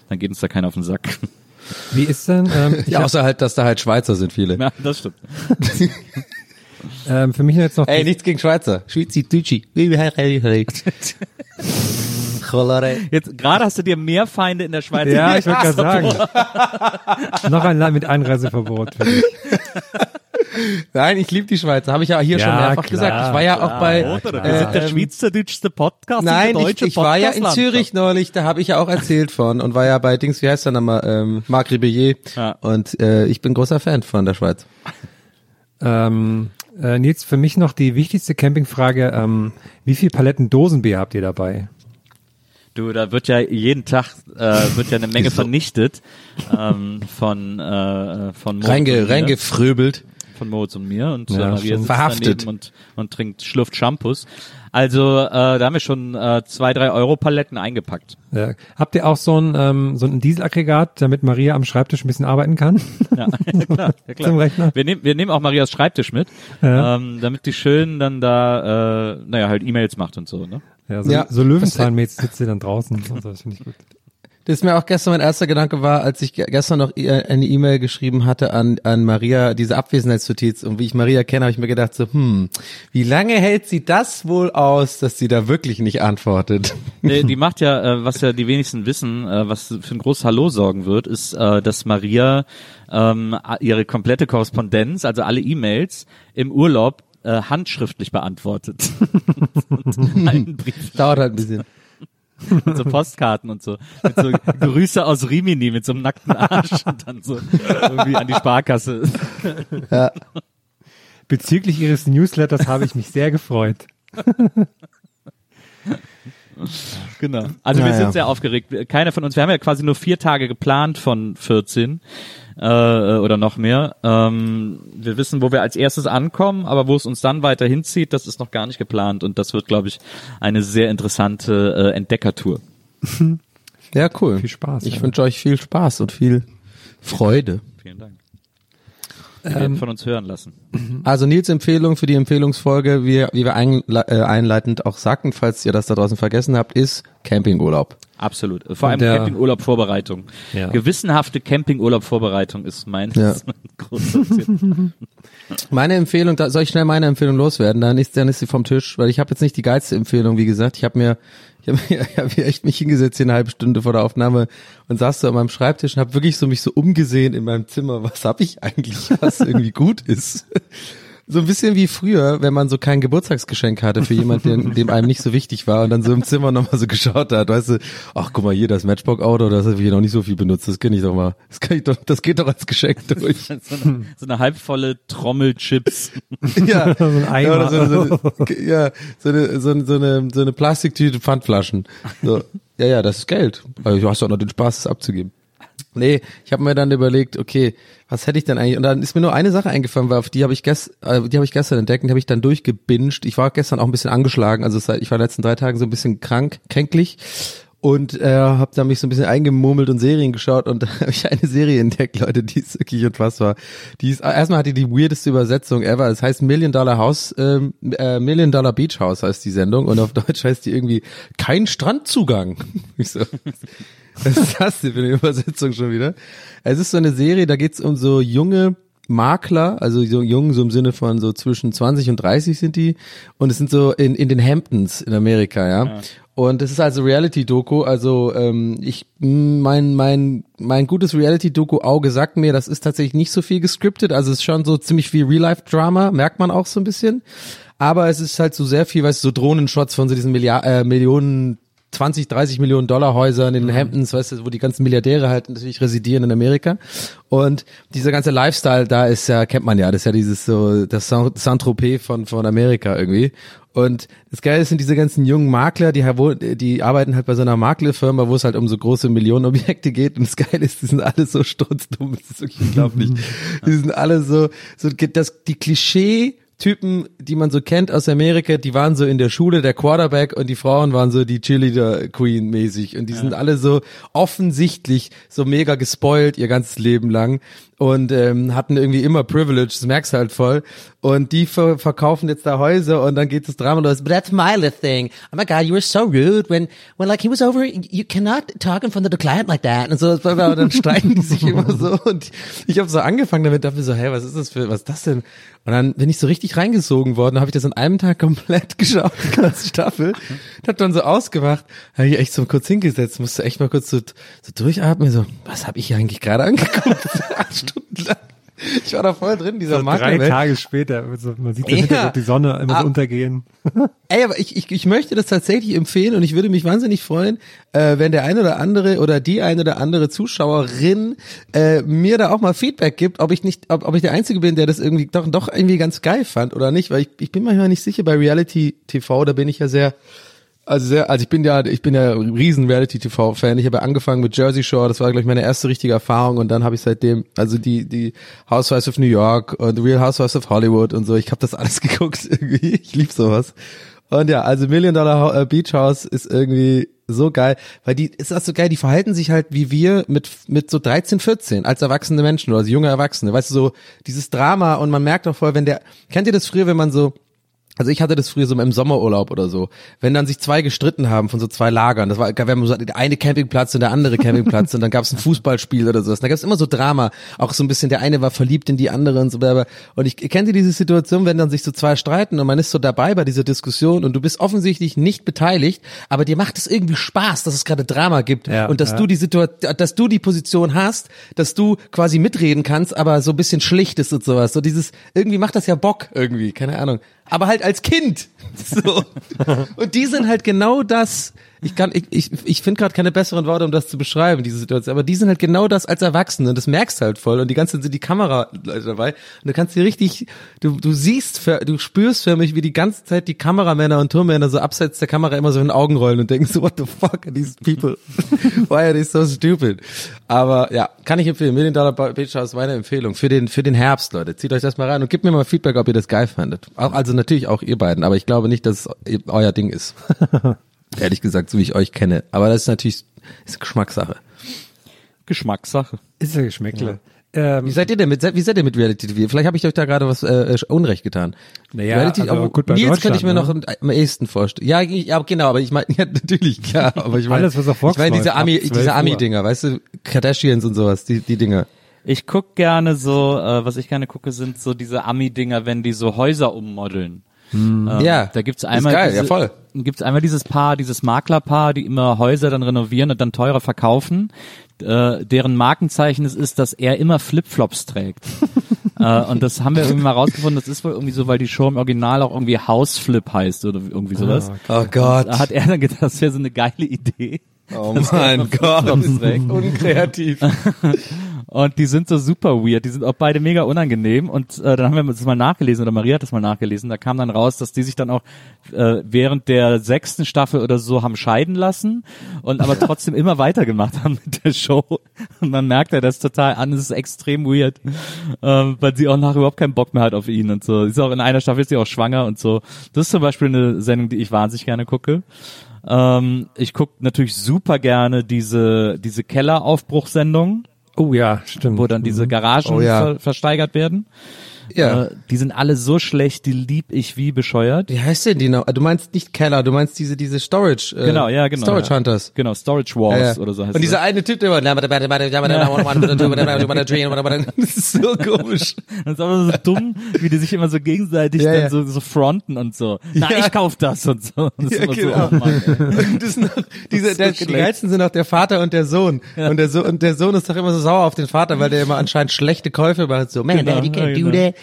dann geht uns da keiner auf den Sack. <laughs> Wie ist denn, ähm, <laughs> ich Ja, außer halt, dass da halt Schweizer sind viele. ja, das stimmt. <laughs> ähm, für mich jetzt noch Ey, die- nichts gegen Schweizer. Schweizi, Deutschi. Cholera. Jetzt gerade hast du dir mehr Feinde in der Schweiz. Ja, ich wollte gerade sagen. Noch ein Land mit Einreiseverbot. Für dich. Nein, ich liebe die Schweizer. Habe ich ja hier Ja, schon mehrfach klar, gesagt. Ich war ja auch bei. Oder? äh, Wir sind der ähm, schweizerdeutschste Podcast. Nein, ich, ich war ja in. Zürich neulich, da habe ich ja auch erzählt von und war ja bei Dings, wie heißt der nochmal, ähm, Marc Ribellier. Ja. Und äh, ich bin großer Fan von der Schweiz. Ähm, äh, Nils, für mich noch die wichtigste Campingfrage. Ähm, wie viel Paletten Dosenbier habt ihr dabei? Du, da wird ja jeden Tag äh, wird ja eine Menge vernichtet ähm, von äh, von Reinge, reingefröbelt. Von Moritz und mir und Ja, äh, Maria sitzt verhaftet. daneben und und trinkt schlürft Shampoos. Also äh, da haben wir schon äh, zwei drei Euro Paletten eingepackt. Äh, habt ihr auch so ein, ähm, so ein Dieselaggregat, damit Maria am Schreibtisch ein bisschen arbeiten kann? <laughs> Ja, ja klar, ja <laughs> klar. Zum Rechner? Wir nehmen wir nehmen auch Marias Schreibtisch mit, Ja. ähm, damit die schön dann da äh, naja halt E-Mails macht und so. Ne? Ja, so, Ja. so Löwenzahnmäßig sitzt ihr dann draußen. und so, Das finde ich gut. Das ist mir auch gestern mein erster Gedanke war, als ich ge- gestern noch e- eine E-Mail geschrieben hatte an, an Maria, diese Abwesenheitsnotiz. Und wie ich Maria kenne, habe ich mir gedacht so, hm, wie lange hält sie das wohl aus, dass sie da wirklich nicht antwortet? <laughs> Nee, die macht ja, äh, was ja die wenigsten wissen, äh, was für ein großes Hallo sorgen wird, ist, äh, dass Maria ähm, ihre komplette Korrespondenz, also alle E-Mails im Urlaub äh, handschriftlich beantwortet. <laughs> <laughs> Dauert halt ein bisschen. <laughs> mit so Postkarten und so. Mit so Grüße aus Rimini mit so einem nackten Arsch und dann so irgendwie an die Sparkasse. Bezüglich Ihres Newsletters habe ich mich sehr gefreut. <laughs> Genau. Also wir Naja. sind sehr aufgeregt. Keiner von uns, wir haben ja quasi nur vier Tage geplant von 14 äh, oder noch mehr. Ähm, wir wissen, wo wir als erstes ankommen, aber wo es uns dann weiter hinzieht, das ist noch gar nicht geplant und das wird, glaube ich, eine sehr interessante äh, Entdeckertour. <laughs> Ja, cool. Viel Spaß, Ich ja. wünsche euch viel Spaß und viel Freude. Vielen Dank. Werden von uns hören lassen. Also Nils Empfehlung für die Empfehlungsfolge, wie, wie wir einle äh, einleitend auch sagten, falls ihr das da draußen vergessen habt, ist Campingurlaub. Absolut. Vor allem Campingurlaub-Vorbereitung. Ja. Gewissenhafte Campingurlaub-Vorbereitung ist mein Ja. ist mein großer. Meine Empfehlung, da soll ich schnell meine Empfehlung loswerden, dann ist, dann ist sie vom Tisch, weil ich habe jetzt nicht die geilste Empfehlung, wie gesagt. Ich habe mir, ich habe mir, <laughs> ich hab mir echt mich hingesetzt hier eine halbe Stunde vor der Aufnahme und saß so an meinem Schreibtisch und habe wirklich so mich so umgesehen in meinem Zimmer, was habe ich eigentlich, was irgendwie gut ist. So ein bisschen wie früher, wenn man so kein Geburtstagsgeschenk hatte für jemanden, dem einem nicht so wichtig war und dann so im Zimmer nochmal so geschaut hat, weißt du, ach guck mal hier, das Matchbox-Auto, das habe ich noch nicht so viel benutzt, das kenne ich doch mal. Das kann ich doch, das geht doch als Geschenk <laughs> durch. so, eine, so eine halbvolle Trommel Chips. <laughs> Ja, <laughs> So ein Eimer. Ja, oder so, so, eine, ja, so eine, so eine, so eine, so eine Plastiktüte Pfandflaschen. So. Ja, ja, das ist Geld. Also du hast doch noch den Spaß, es abzugeben. Nee, ich habe mir dann überlegt, okay, was hätte ich denn eigentlich? Und dann ist mir nur eine Sache eingefallen, weil auf die habe ich gest, äh, die habe ich gestern entdeckt, und die habe ich dann durchgebinged. Ich war gestern auch ein bisschen angeschlagen, also ich war in den letzten drei Tagen so ein bisschen krank, kränklich und äh, habe da mich so ein bisschen eingemurmelt und Serien geschaut und <laughs> da habe ich eine Serie entdeckt, Leute, die ist wirklich unfassbar. Die ist erstmal hat die die weirdeste Übersetzung ever. Es heißt Million Dollar House, ähm, äh, Million Dollar Beach House heißt die Sendung und auf Deutsch heißt die irgendwie kein Strandzugang. <laughs> Ich so, <laughs> was ist das denn für eine Übersetzung schon wieder? Es ist so eine Serie, da geht's um so junge Makler, also so jung, so im Sinne von so zwischen 20 und 30 sind die. Und es sind so in, in den Hamptons in Amerika, ja. Und es ist also Reality-Doku, also ähm, ich mein mein mein gutes Reality-Doku-Auge sagt mir, das ist tatsächlich nicht so viel gescriptet, also es ist schon so ziemlich viel Real-Life-Drama, merkt man auch so ein bisschen. Aber es ist halt so sehr viel, weißt du, so Drohnenshots von so diesen Milliard äh, Millionen 20, 30 Millionen Dollar Häusern in den Hamptons, weißt du, wo die ganzen Milliardäre halt natürlich residieren in Amerika. Und dieser ganze Lifestyle da ist ja, kennt man ja, das ist ja dieses so, das Saint- Saint-Tropez von, von Amerika irgendwie. Und das Geile sind diese ganzen jungen Makler, die, wo- die arbeiten halt bei so einer Maklerfirma, wo es halt um so große Millionenobjekte geht. Und das Geile ist, die sind alle so sturzdumm, das ist wirklich unglaublich. <laughs> Die sind alle so, so das, die Klischee, Typen, die man so kennt aus Amerika, die waren so in der Schule der Quarterback und die Frauen waren so die Cheerleader Queen mäßig und die sind alle so offensichtlich so mega gespoilt ihr ganzes Leben lang und ähm, hatten irgendwie immer Privilege, das merkst du halt voll. Und die ver verkaufen jetzt da Häuser und dann geht das Drama los, but that's my little thing. Oh my god, you were so rude when when like he was over, you cannot talk in front of the client like that. Und so, und dann <laughs> streiten die sich immer so. Und ich habe so angefangen damit, dachte mir so, hey, was ist das für, was ist das denn? Und dann bin ich so richtig reingesogen worden, habe ich das an einem Tag komplett <laughs> geschaut, die ganze Staffel. Hab dann so ausgemacht, habe ich echt so kurz hingesetzt, musste echt mal kurz so, so durchatmen, so, was habe ich hier eigentlich gerade angeguckt? <laughs> Acht Stunden lang. <laughs> Ich war da voll drin, dieser So drei Maklerwelt. Tage später, also man sieht Ja. die Sonne immer Ah. so untergehen. <laughs> Ey, aber ich, ich, ich möchte das tatsächlich empfehlen und ich würde mich wahnsinnig freuen, äh, wenn der eine oder andere oder die eine oder andere Zuschauerin äh, mir da auch mal Feedback gibt, ob ich nicht, ob, ob ich der Einzige bin, der das irgendwie doch, doch irgendwie ganz geil fand oder nicht, weil ich, ich bin manchmal nicht sicher bei Reality TV, da bin ich ja sehr also sehr, also ich bin ja, ich bin ja riesen Reality-TV-Fan. Ich habe ja angefangen mit Jersey Shore, das war, glaube ich, meine erste richtige Erfahrung und dann habe ich seitdem, also die, die Housewives of New York und The Real Housewives of Hollywood und so, ich habe das alles <laughs> geguckt irgendwie. Ich lieb sowas. Und ja, also Million Dollar äh, Beach House ist irgendwie so geil, weil die ist das so geil, die verhalten sich halt wie wir mit mit so 13, 14 als erwachsene Menschen oder als junge Erwachsene, weißt du so dieses Drama und man merkt auch voll, wenn der kennt ihr das früher, wenn man so also ich hatte das früher so im Sommerurlaub oder so, wenn dann sich zwei gestritten haben von so zwei Lagern, das war, wir haben so der eine Campingplatz und der andere Campingplatz und dann gab es ein Fußballspiel oder sowas, da gab es immer so Drama, auch so ein bisschen, der eine war verliebt in die andere und so weiter und ich kennt ihr diese Situation, wenn dann sich so zwei streiten und man ist so dabei bei dieser Diskussion und du bist offensichtlich nicht beteiligt, aber dir macht es irgendwie Spaß, dass es gerade Drama gibt Ja, und dass ja. du die Situation, dass du die Position hast, dass du quasi mitreden kannst, aber so ein bisschen schlicht ist und sowas, so dieses, irgendwie macht das ja Bock irgendwie, keine Ahnung aber halt als Kind. <laughs> So. Und die sind halt genau das. Ich kann, ich, ich, ich finde gerade keine besseren Worte, um das zu beschreiben, diese Situation. Aber die sind halt genau das als Erwachsene. Das merkst du halt voll. Und die ganze sind die Kamera dabei. Und du kannst dir richtig, du, du siehst, du spürst für mich, wie die ganze Zeit die Kameramänner und Turmmänner so abseits der Kamera immer so in den Augen rollen und denken so, what the fuck are these people? <laughs> Why are they so stupid? Aber ja, kann ich empfehlen. Million Dollar Beach House, meine Empfehlung. Für den, für den Herbst, Leute. Zieht euch das mal rein und gebt mir mal Feedback, ob ihr das geil fandet. Auch, also natürlich auch ihr beiden, aber ich glaube nicht, dass es euer Ding ist. <laughs> Ehrlich gesagt, so wie ich euch kenne. Aber das ist natürlich ist Geschmackssache. Geschmackssache. Ist ja Geschmäckle. Ähm, Wie seid ihr denn mit, wie seid ihr mit Reality TV? Vielleicht habe ich euch da gerade was äh, Unrecht getan. Naja, Reality, also aber gut bei Nils könnte ich mir noch Deutschland, am, am ehesten vorstellen. Ja, ich, ja, genau, aber ich meine, <laughs> ja, natürlich, ja, aber ich meine, Alles, was auf ich meine diese Ami, ab 12 diese Uhr. Ami-Dinger, weißt du, Kardashians und sowas, die, die Dinger. Ich guck gerne so, äh, was ich gerne gucke, sind so diese Ami-Dinger, wenn die so Häuser ummodeln. Ähm, Ja, da gibt's ist einmal geil, diese, ja, voll. Gibt's einmal dieses Paar, dieses Maklerpaar, die immer Häuser dann renovieren und dann teurer verkaufen. Äh, deren Markenzeichen es ist, dass er immer Flipflops trägt. <laughs> äh, und das haben wir irgendwie mal rausgefunden. Das ist wohl irgendwie so, weil die Show im Original auch irgendwie Houseflip heißt oder irgendwie sowas. Oh Gott. Da hat er dann gedacht, das wäre so eine geile Idee. Oh mein Gott. Unkreativ. <laughs> Und die sind so super weird. Die sind auch beide mega unangenehm. Und äh, dann haben wir das mal nachgelesen, oder Maria hat das mal nachgelesen. Da kam dann raus, dass die sich dann auch äh, während der sechsten Staffel oder so haben scheiden lassen und aber <laughs> trotzdem immer weitergemacht haben mit der Show. Und man merkt ja das total an. Es ist extrem weird, ähm, weil sie auch nachher überhaupt keinen Bock mehr hat auf ihn und so. Sie ist auch in einer Staffel ist sie auch schwanger und so. Das ist zum Beispiel eine Sendung, die ich wahnsinnig gerne gucke. Ähm, ich gucke natürlich super gerne diese diese Kelleraufbruchsendung oh ja, stimmt. wo dann diese Garagen Oh ja. ver versteigert werden. Ja. Äh, die sind alle so schlecht, die lieb ich wie bescheuert. Wie heißt denn die noch? Du meinst nicht Keller, du meinst diese, diese Storage, äh, Genau, ja, genau. Storage ja. Hunters. Genau, Storage Wars Ja, ja. oder so heißt Und dieser das. eine Typ, der immer, das ist so komisch. Das ist aber so dumm, wie die sich immer so gegenseitig dann. So, so fronten und so. Na, ich kauf das und so. Und das Ja, genau. so, oh Mann, das noch, diese, Das ist so der, die geilsten sind auch der Vater und der Sohn. Und der Sohn, und der Sohn ist doch immer so sauer auf den Vater, weil der immer anscheinend schlechte Käufe macht. So, man, Genau, daddy can't do genau. that.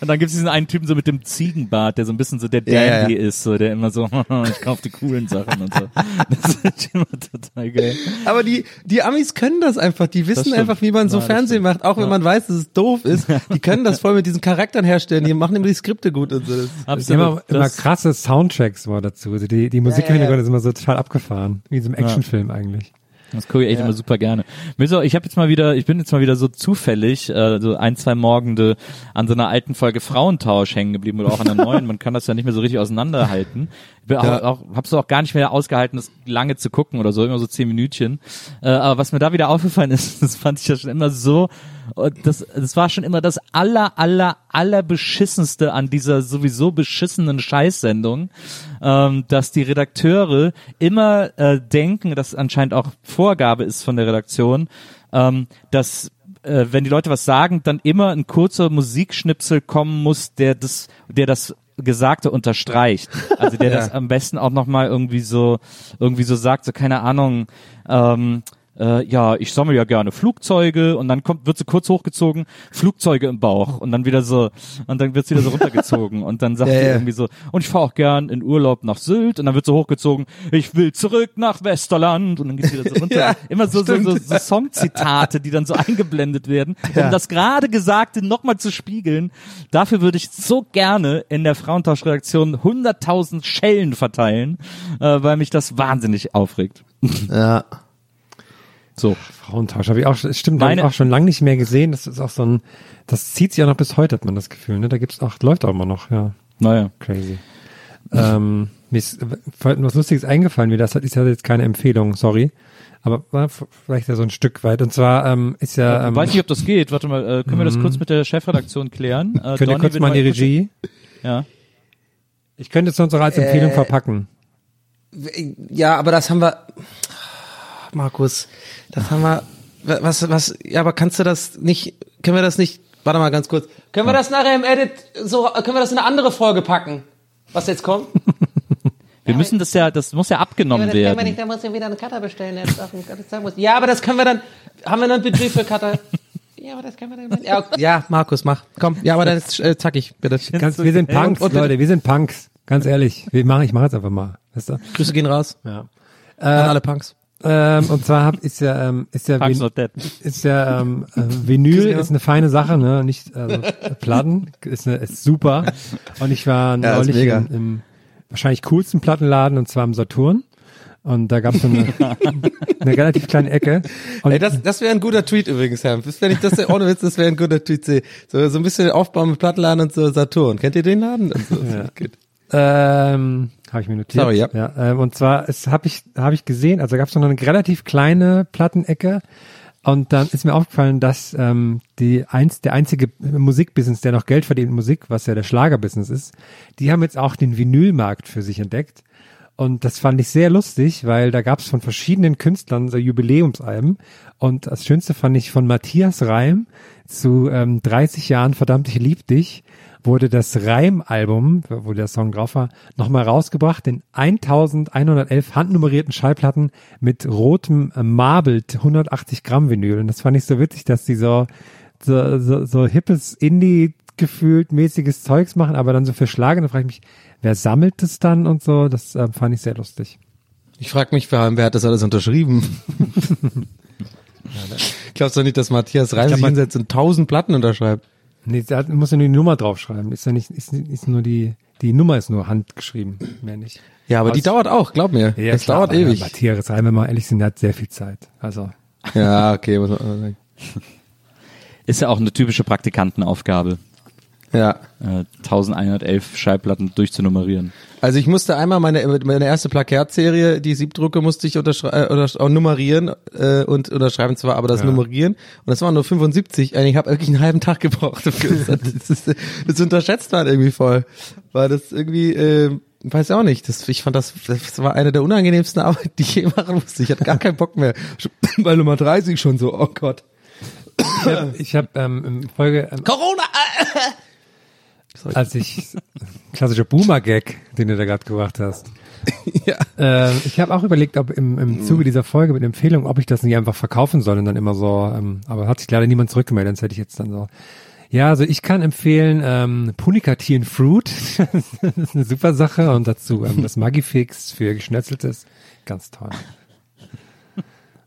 Und dann gibt es diesen einen Typen so mit dem Ziegenbart, der so ein bisschen so der Dandy Ja, ja, ist, so der immer so, <laughs> ich kauf die coolen Sachen und so. Das ist immer total geil. Aber die, die Amis können das einfach. Die wissen einfach, wie man so Ja, Fernsehen stimmt. macht, auch wenn man weiß, dass es doof ist. Die können das voll mit diesen Charakteren herstellen. Die machen immer die Skripte gut und so. Das Absolut. immer, immer krasse Soundtracks mal dazu. Also die, die Musik im Ja, ja, ja. Hintergrund ist immer so total abgefahren. Wie in so einem Actionfilm eigentlich. Das gucke ich echt immer super gerne. Ich habe jetzt mal wieder, ich bin jetzt mal wieder so zufällig, äh, so ein, zwei Morgende an so einer alten Folge Frauentausch hängen geblieben oder auch an der neuen. Man kann das ja nicht mehr so richtig auseinanderhalten. Ich Ja. auch, auch, hab's auch gar nicht mehr ausgehalten, das lange zu gucken oder so, immer so zehn Minütchen. Äh, aber was mir da wieder aufgefallen ist, <laughs> das fand ich ja schon immer so, und das, das war schon immer das aller, aller, aller beschissenste an dieser sowieso beschissenen Scheißsendung, ähm, dass die Redakteure immer äh, denken, dass anscheinend auch Vorgabe ist von der Redaktion, ähm, dass äh, wenn die Leute was sagen, dann immer ein kurzer Musikschnipsel kommen muss, der das, der das Gesagte unterstreicht. Also der <laughs> das am besten auch nochmal irgendwie so, irgendwie so sagt, so keine Ahnung, ähm, äh, ja, ich sammle ja gerne Flugzeuge und dann kommt, wird sie kurz hochgezogen, Flugzeuge im Bauch und dann wieder so, und dann wird sie wieder so runtergezogen und dann sagt Ja, sie ja. irgendwie so, und ich fahre auch gern in Urlaub nach Sylt und dann wird so hochgezogen, ich will zurück nach Westerland und dann geht sie wieder so <laughs> runter. Ja, Immer so, so, so, so Songzitate, die dann so eingeblendet werden, um das gerade Gesagte nochmal zu spiegeln. Dafür würde ich so gerne in der Frauentauschredaktion 100.000 Schellen verteilen, äh, weil mich das wahnsinnig aufregt. Ja. So. Frauentausch habe ich auch, schon- stimmt, habe ich Meine- auch schon lange nicht mehr gesehen. Das ist auch so ein, das zieht sich auch noch bis heute, hat man das Gefühl. Ne? Da gibt's auch, läuft auch immer noch, ja. Naja. Crazy. ähm, mir ist äh, vorhin was Lustiges eingefallen, wie das hat, ist ja jetzt keine Empfehlung, sorry. Aber war vielleicht ja so ein Stück weit. Und zwar ähm, ist ja, ähm, Weiß nicht, ob das geht. Warte mal, äh, können wir das kurz mit der Chefredaktion klären? Äh, könnt ihr Donny, kurz wenn mal in die kurz- Regie? Ja. Ich könnte es uns auch als Äh, Empfehlung verpacken. Ja, aber das haben wir, Markus, das haben wir, was, was, ja, aber kannst du das nicht, können wir das nicht, warte mal ganz kurz, können wir das nachher im Edit, so, können wir das in eine andere Folge packen, was jetzt kommt? <laughs> Wir müssen das ja, das muss ja abgenommen werden. da muss ja wieder einen Cutter bestellen, der jetzt auf muss. Ja, aber das können wir dann, haben wir dann ein Budget für Cutter? <laughs> Ja, aber das können wir dann, ja, okay. ja, Markus, mach, komm, ja, aber dann ist, äh, zackig, bitte. Ganz, wir sind Punks, und- Leute, wir sind Punks. Ganz ehrlich. Wir machen, ich mache jetzt einfach mal. Weißt du? Grüße gehen raus Ja. an alle Punks. Ähm, und zwar hab, ist ja, ähm, ist ja, dead. ist ja, ähm, äh, Vinyl ist eine feine Sache, ne? Nicht, also, Platten ist, eine, ist super. Und ich war Ja, neulich im, im wahrscheinlich coolsten Plattenladen und zwar im Saturn. Und da gab es so eine, <laughs> eine relativ kleine Ecke. Und Ey, das, das wäre ein guter Tweet übrigens, Herr. Das, wenn ich das ohne Witz, das wäre ein guter Tweet sehe. So, so ein bisschen Aufbau mit Plattenladen und so Saturn. Kennt ihr den Laden? Und so, Ja. <laughs> Ähm, habe ich mir notiert. Sorry, ja. ja ähm, und zwar es habe ich habe ich gesehen, also gab es noch eine relativ kleine Plattenecke und dann ist mir aufgefallen, dass ähm, die eins der einzige Musikbusiness, der noch Geld verdient Musik, was ja der Schlagerbusiness ist, die haben jetzt auch den Vinylmarkt für sich entdeckt. Und das fand ich sehr lustig, weil da gab es von verschiedenen Künstlern so Jubiläumsalben. Und das Schönste fand ich von Matthias Reim zu ähm, 30 Jahren Verdammt, ich lieb dich, wurde das Reim-Album, wo der Song drauf war, nochmal rausgebracht in 1111 handnummerierten Schallplatten mit rotem Marbled 180 Gramm Vinyl. Und das fand ich so witzig, dass die so, so, so, so hippes Indie gefühlt mäßiges Zeugs machen, aber dann so für Schlager, dann frage ich mich, wer sammelt das dann und so, das äh, fand ich sehr lustig. Ich frage mich vor allem, wer hat das alles unterschrieben? <laughs> Glaubst du nicht, dass Matthias Reim sich hinsetzt und tausend Platten unterschreibt? Nee, da muss ja nur die Nummer draufschreiben. Ist ja nicht, ist, ist nur die, die Nummer ist nur handgeschrieben, mehr nicht. Ja, aber die Aus- dauert auch, glaub mir. Ja, das klar, dauert aber ewig. Matthias Reim, wenn wir mal ehrlich sind, der hat sehr viel Zeit. Also, Ja, okay, muss man sagen. Ist ja auch eine typische Praktikantenaufgabe, Ja. äh, 1111 Schallplatten durchzunummerieren. Also ich musste einmal meine, meine erste Plakatserie, die Siebdrucke, musste ich unterschrei äh, oder auch nummerieren äh, und unterschreiben zwar, aber das Ja. Nummerieren und das waren nur 75. Und ich habe wirklich einen halben Tag gebraucht. dafür. das, ist, das unterschätzt man irgendwie voll, weil das irgendwie, äh, weiß auch nicht. Das, ich fand das, das war eine der unangenehmsten Arbeiten, die ich je machen musste. Ich hatte gar keinen Bock mehr. <laughs> Bei Nummer 30 schon so. Oh Gott. ich habe ich hab, ähm, in Folge, ähm, Corona. Als ich, klassischer Boomer-Gag, den du da gerade gebracht hast. <laughs> ja. Ähm, ich habe auch überlegt, ob im, im Zuge dieser Folge mit Empfehlung, ob ich das nicht einfach verkaufen soll und dann immer so, ähm, aber hat sich leider niemand zurückgemeldet, sonst hätte ich jetzt dann so. Ja, also ich kann empfehlen ähm, Punica Tea and Fruit, <laughs> das ist eine super Sache und dazu ähm, das Magifix für Geschnetzeltes, ganz toll.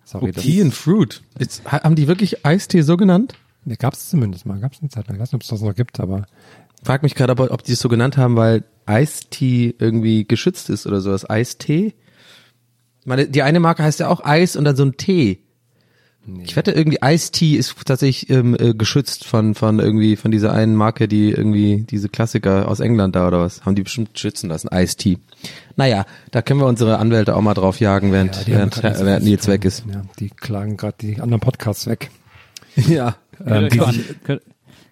Sorry, das Tea and Fruit. Jetzt, haben die wirklich Eistee so genannt? ja, gab es zumindest mal, gab es eine Zeit lang, ich weiß nicht, ob es das noch gibt, aber frag mich gerade, ob, ob die es so genannt haben, weil Eistee irgendwie geschützt ist oder sowas. Eistee? Ich meine, die eine Marke heißt ja auch Eis und dann so ein Tee. Ich wette irgendwie Eistee ist tatsächlich ähm, äh, geschützt von von irgendwie von dieser einen Marke, die irgendwie diese Klassiker aus England da oder was haben die bestimmt schützen lassen. Eistee. Naja, da können wir unsere Anwälte auch mal drauf jagen, während die haben während, nicht so während Nils weg ist. Ja, die klagen gerade die anderen Podcasts weg. Ja. Ähm, die, sich,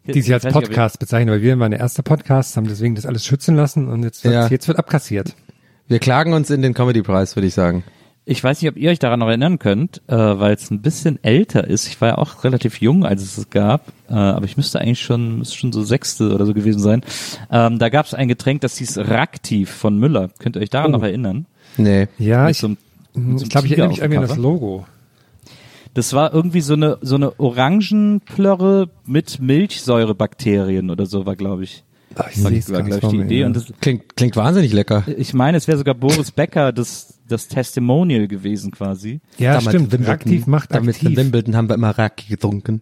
die sich als Podcast bezeichnen, weil wir waren der erste Podcast, haben deswegen das alles schützen lassen und jetzt wird, Ja. jetzt wird abkassiert. Wir klagen uns in den Comedy Preis, würde ich sagen. Ich weiß nicht, ob ihr euch daran noch erinnern könnt, äh, weil es ein bisschen älter ist. Ich war ja auch relativ jung, als es es gab, äh, aber ich müsste eigentlich schon, müsste schon so sechste oder so gewesen sein. Ähm, da gab es ein Getränk, das hieß Raktiv von Müller. Könnt ihr euch daran Oh. noch erinnern? Nee. Ja, Mit ich, so einem- so ich glaube, ich erinnere mich irgendwie an das. Logo. Das war irgendwie so eine so eine Orangenplörre mit Milchsäurebakterien oder so war, glaube ich. Ach, ich War, sehe es war gar glaube nicht ich, die mir, Idee. ja. Und das, Klingt klingt wahnsinnig lecker. ich meine, es wäre sogar Boris Becker das das Testimonial gewesen quasi. Ja, Damals stimmt. Wimbledon. Aktiv macht Damals aktiv. Wimbledon haben wir immer Raki getrunken.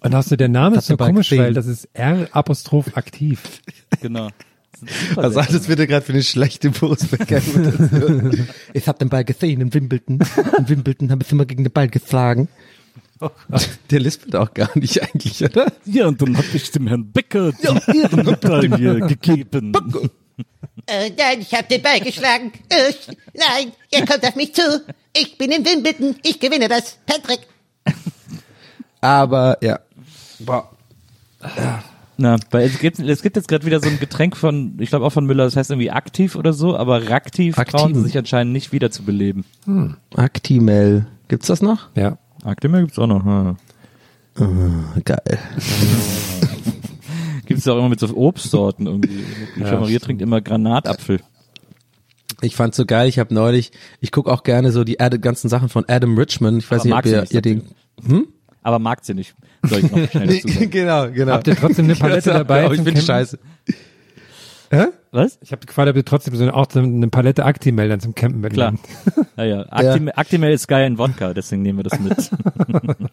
Und hast du, der Name <laughs> ist so komisch, weil das ist R Apostroph aktiv. Genau. Was sagt das bitte gerade für eine schlechte Boris Becker Imitation? Ich hab den Ball gesehen in Wimbledon. In Wimbledon habe ich immer gegen den Ball geschlagen. Der lispelt auch gar nicht eigentlich, oder? Ja, und dann habe ich dem Herrn Becker die Medaille gegeben. Äh, nein, ich habe den Ball geschlagen. Äh, nein, er kommt auf mich zu. Ich bin in Wimbledon. Ich gewinne das. Patrick. Aber ja. Boah. Na, weil es gibt, es gibt jetzt gerade wieder so ein Getränk von, ich glaube auch von Müller, das heißt irgendwie aktiv oder so, aber Raktiv trauen sie sich anscheinend nicht wieder zu beleben. Actimel. Gibt's das noch? Ja. Actimel gibt's auch noch. Ja. Geil. Gibt's auch immer mit so Obstsorten irgendwie. Micha Ja, Maria trinkt immer Granatapfel. Ich fand's so geil. Ich habe neulich, ich guck auch gerne so die Ad ganzen Sachen von Adam Richman. Ich weiß Aber nicht, ob ihr, nicht, ihr den. Aber mag sie nicht. Soll ich noch <laughs> schnell dazu sagen. genau, genau. Habt ihr trotzdem eine Palette dabei? Oh, ich finde scheiße. Was? Ich habe gefragt, ob ihr trotzdem so eine, auch so eine Palette Actimel dann zum Campen Klar. mitnehmt. Ja, ja. Actimel, Actimel ist geil in Wodka, deswegen nehmen wir das mit. <laughs>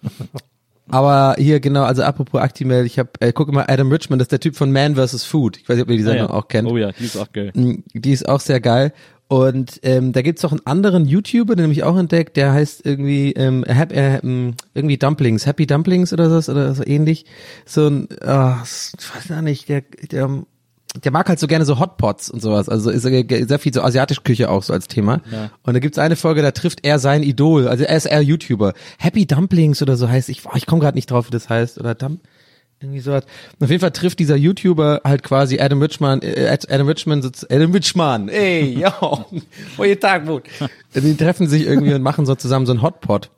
Aber hier genau, also apropos Actimel, ich habe, äh, guck mal, Adam Richman, das ist der Typ von Man vs. Food. Ich weiß nicht, ob ihr die Ah, Sendung ja. auch kennt. Oh ja, die ist auch geil. Mm, Die ist auch sehr geil. Und ähm, da gibt's auch einen anderen YouTuber, den habe ich auch entdeckt, der heißt irgendwie ähm, äh, ähm, irgendwie Dumplings, Happy Dumplings oder so oder so ähnlich. So ein, ah, ich weiß gar nicht, der, der, der mag halt so gerne so Hotpots und sowas. Also ist er sehr viel so asiatische Küche auch so als Thema. Ja. Und da gibt's eine Folge, da trifft er sein Idol. Also er ist eher YouTuber. Happy Dumplings oder so heißt. Ich, boah, ich komme gerade nicht drauf, wie das heißt. Oder Dump. Irgendwie sowas. Auf jeden Fall trifft dieser YouTuber halt quasi Adam Richman, äh, Adam Richman, sitzt- Adam Richman, ey, <laughs> yo, what you talking about? Die treffen sich irgendwie und machen so zusammen so ein Hotpot.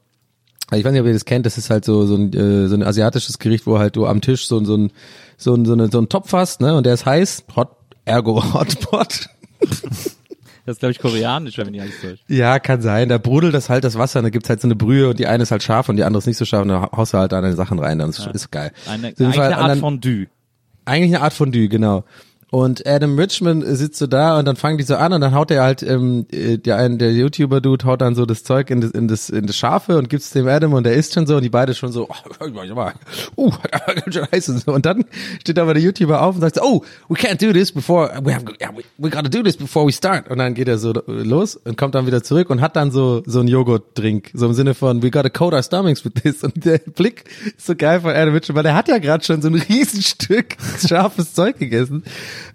Ich weiß nicht, ob ihr das kennt, das ist halt so, so ein, äh, so ein asiatisches Gericht, wo halt du am Tisch so, ein- so ein, so ein, so, eine, so ein Topf hast, ne, und der ist heiß, Hot, ergo <laughs> Hotpot. Das ist, glaube ich, koreanisch, wenn nicht alles täuscht. Ja, kann sein. Da brodelt das halt das Wasser, und da gibt's halt so eine Brühe und die eine ist halt scharf und die andere ist nicht so scharf und da haust du halt deine Sachen rein, dann ist, ist geil. Eine, eine Art dann- Fondue. Eigentlich eine Art Fondue, genau. Und Adam Richman sitzt so da und dann fangen die so an und dann haut er halt, ähm, äh, der, ein, der YouTuber-Dude haut dann so das Zeug in das, in das, in das Scharfe und gibt's dem Adam und der isst schon so und die beide schon so, <laughs> oh, uh, <laughs> heiß und so. Und dann steht aber der YouTuber auf und sagt so, oh, we can't do this before, we have, we, we gotta do this before we start. Und dann geht er so los und kommt dann wieder zurück und hat dann so, so einen Joghurt-Drink, so im Sinne von, we gotta coat our stomachs with this. Und der Blick ist so geil von Adam Richman, weil der hat ja gerade schon so ein Riesenstück <laughs> scharfes Zeug gegessen.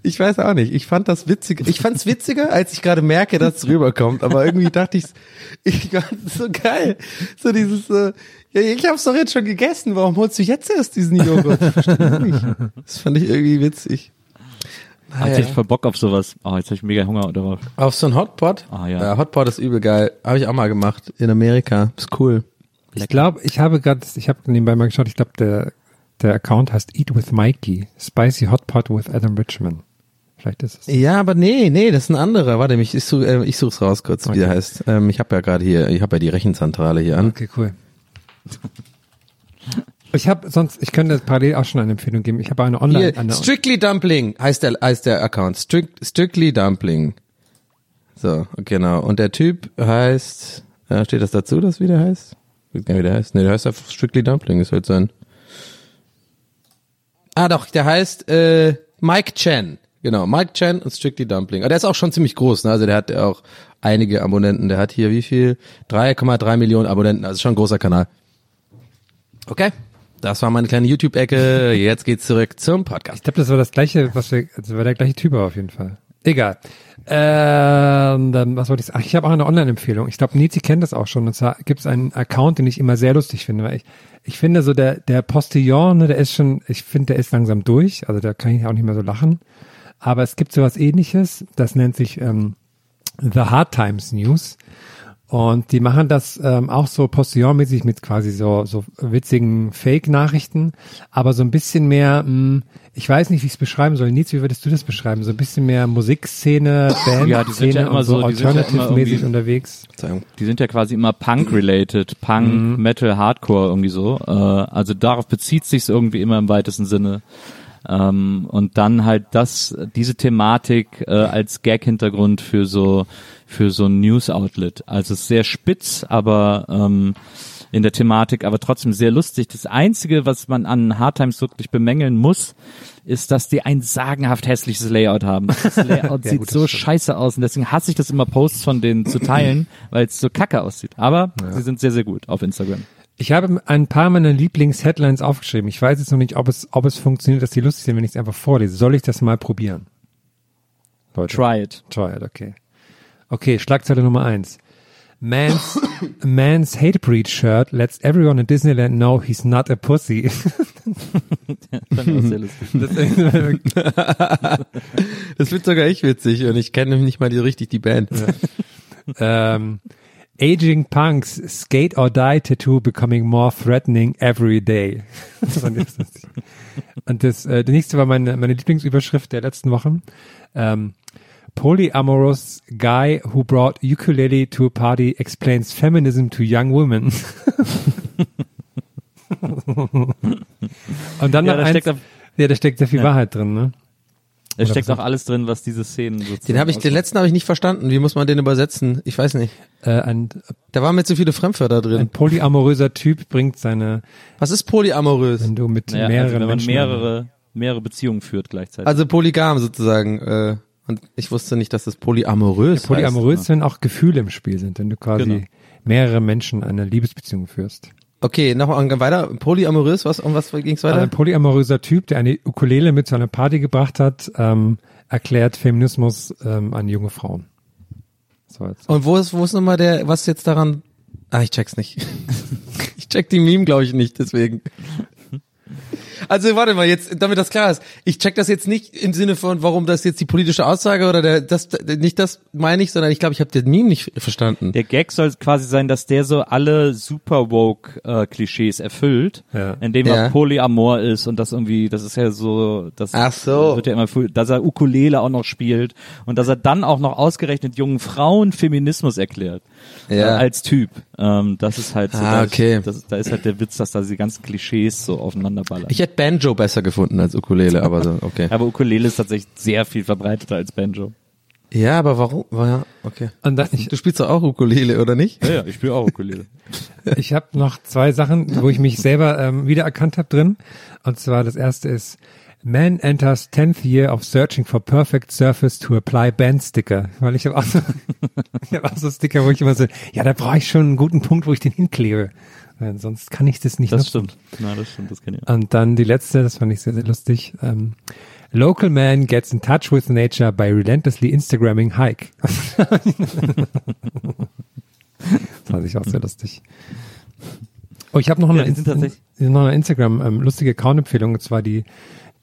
Ich weiß auch nicht. Ich fand das witzig. Ich fand's witziger, als ich gerade merke, dass es rüberkommt. Aber irgendwie dachte ich, ich fand es so geil. So dieses, äh, ja, ich hab's doch jetzt schon gegessen. Warum holst du jetzt erst diesen Joghurt? Ich verstehe das nicht. Das fand ich irgendwie witzig. Hatte ich voll Bock auf sowas. Oh, jetzt habe ich mega Hunger darauf. Auf so ein Hotpot? Ah, ja. ja. Hotpot ist übel geil. Habe ich auch mal gemacht in Amerika. Ist cool. Ich glaube, ich habe gerade, ich habe nebenbei mal geschaut, ich glaube, der, der Account heißt Eat with Mikey. Spicy Hot Pot with Adam Richman. Vielleicht ist es. Ja, aber nee, nee, das ist ein anderer. Warte, ich, ich, such, äh, ich such's raus kurz, wie der Okay. heißt. Ähm, ich habe ja gerade hier, ich habe ja die Rechenzentrale hier an. Okay, cool. Ich habe sonst, ich könnte parallel auch schon eine Empfehlung geben. Ich habe eine Online, Hier, eine, Strictly Dumpling heißt der, heißt der Account. Strict, Strictly Dumpling. So, genau. Und der Typ heißt, ja, steht das dazu, dass wie der heißt? Ich weiß gar nicht, wie der heißt. Nee, der heißt einfach Strictly Dumpling, ist halt sein. Ah, doch, der heißt, äh, Mike Chen. Genau, Mike Chen und Strictly Dumpling. Aber der ist auch schon ziemlich groß, ne? Also der hat auch einige Abonnenten. Der hat hier wie viel? 3,3 Millionen Abonnenten. Also schon ein großer Kanal. Okay. Das war meine kleine YouTube-Ecke. Jetzt geht's zurück zum Podcast. ich glaube, das war das gleiche, was wir, das war der gleiche Typ auf jeden Fall. Egal. Ähm, dann, was wollte ich sagen? Ich habe auch eine Online-Empfehlung. Ich glaube, Nizi kennt das auch schon. Und zwar gibt es einen Account, den ich immer sehr lustig finde. Weil ich, ich finde so, der, der Postillon, ne, der ist schon, ich finde, der ist langsam durch. Also da kann ich auch nicht mehr so lachen. Aber es gibt sowas ähnliches, das nennt sich ähm, The Hard Times News. Und die machen das ähm, auch so Postillon-mäßig mit quasi so, so witzigen Fake-Nachrichten, aber so ein bisschen mehr, mh, ich weiß nicht, wie ich es beschreiben soll. Nils, wie würdest du das beschreiben? So ein bisschen mehr Musikszene, Bandszene Ja, die sind ja immer und so so- ja alternative-mäßig irgendwie- unterwegs. Die sind ja quasi immer Punk-related. Punk, Mhm. Metal, Hardcore irgendwie so. Äh, also darauf bezieht sich irgendwie immer im weitesten Sinne. Ähm, und dann halt das, diese Thematik äh, als Gag-Hintergrund für so für so ein News-Outlet. Also es ist sehr spitz, aber ähm, in der Thematik, aber trotzdem sehr lustig. Das Einzige, was man an Hard Times wirklich bemängeln muss, ist, dass die ein sagenhaft hässliches Layout haben. Das <laughs> Layout sieht gut, so stimmt. scheiße aus und deswegen hasse ich das immer, Posts von denen zu teilen, <clears throat> weil es so kacke aussieht. Aber sie sind sehr, sehr gut auf Instagram. Ich habe ein paar meiner Lieblings-Headlines aufgeschrieben. Ich weiß jetzt noch nicht, ob es, ob es funktioniert, dass die lustig sind, wenn ich es einfach vorlese. Soll ich das mal probieren? Leute. Try it. Try it, okay. Okay, Schlagzeile Nummer eins. Man's, <coughs> man's hate breed shirt lets everyone in Disneyland know he's not a pussy. <laughs> <laughs> Das wird sogar echt witzig und ich kenne nämlich nicht mal die, richtig die Band. ähm, Aging Punks Skate or Die Tattoo becoming more threatening every day. <laughs> Und das, äh, der nächste war meine, meine Lieblingsüberschrift der letzten Wochen. Ähm, Polyamorous guy who brought ukulele to a party explains feminism to young women. <laughs> Und dann Ja, noch da eins, steckt da- ja, da steckt sehr viel Ja. Wahrheit drin, ne? Da steckt auch alles drin, was diese Szenen sozusagen Den habe ich, den letzten habe ich nicht verstanden. Wie muss man den übersetzen? Ich weiß nicht. Äh, ein, Da waren mir zu viele Fremdwörter ein drin. polyamoröser Typ bringt seine, Was ist polyamorös? wenn du mit Naja, mehreren also wenn man Menschen mehrere, mehrere Beziehungen führt gleichzeitig. Also polygam sozusagen. Äh, und ich wusste nicht, dass das polyamorös Polyamorös, heißt. wenn auch Gefühle im Spiel sind, wenn du quasi Genau. mehrere Menschen eine Liebesbeziehung führst. Okay, nochmal weiter. Polyamorös, was, um was ging's Also weiter? ein polyamoröser Typ, der eine Ukulele mit zu einer Party gebracht hat, ähm, erklärt Feminismus ähm, an junge Frauen. So jetzt. Und wo ist, wo ist nochmal der, was jetzt daran? Ah, ich check's nicht. <laughs> ich check die Meme, glaube ich, nicht, deswegen. Also warte mal, jetzt, damit das klar ist. Ich check das jetzt nicht im Sinne von, warum das jetzt die politische Aussage oder der, das, nicht das meine ich, sondern ich glaube, ich habe den Meme nicht verstanden. Der Gag soll quasi sein, dass der so alle super woke äh, Klischees erfüllt, Ja. indem Ja. er Polyamor ist und das irgendwie, das ist ja so, das Ach so. wird ja immer, dass er Ukulele auch noch spielt und dass er dann auch noch ausgerechnet jungen Frauen Feminismus erklärt Ja. äh, als Typ. Ähm, das ist halt so, Ah, da, okay. das, da ist halt der Witz, dass da die ganzen Klischees so aufeinander ballern. Ich hätte Banjo besser gefunden als Ukulele, aber so, okay. aber Ukulele ist tatsächlich sehr viel verbreiteter als Banjo. Ja, aber warum? Ja, okay. Und dann, ich, Du spielst doch auch Ukulele, oder nicht? Ja, ja, ich spiele auch Ukulele. <laughs> ich habe noch zwei Sachen, wo ich mich selber ähm, wiedererkannt habe drin. Und zwar das erste ist Man enters 10th year of searching for perfect surface to apply band sticker. Weil ich habe auch, so, <laughs> ich hab auch so Sticker, wo ich immer so, ja, da brauche ich schon einen guten Punkt, wo ich den hinklebe. Weil sonst kann ich das nicht Das nutzen. stimmt. Na, das stimmt, das kenne ich. Und dann die letzte, das fand ich sehr, sehr lustig. Ähm, Local man gets in touch with nature by relentlessly Instagramming hike. das <laughs> fand ich auch sehr lustig. Oh, ich habe noch, Ja, eine noch eine Instagram ähm, lustige Account-Empfehlung, und zwar die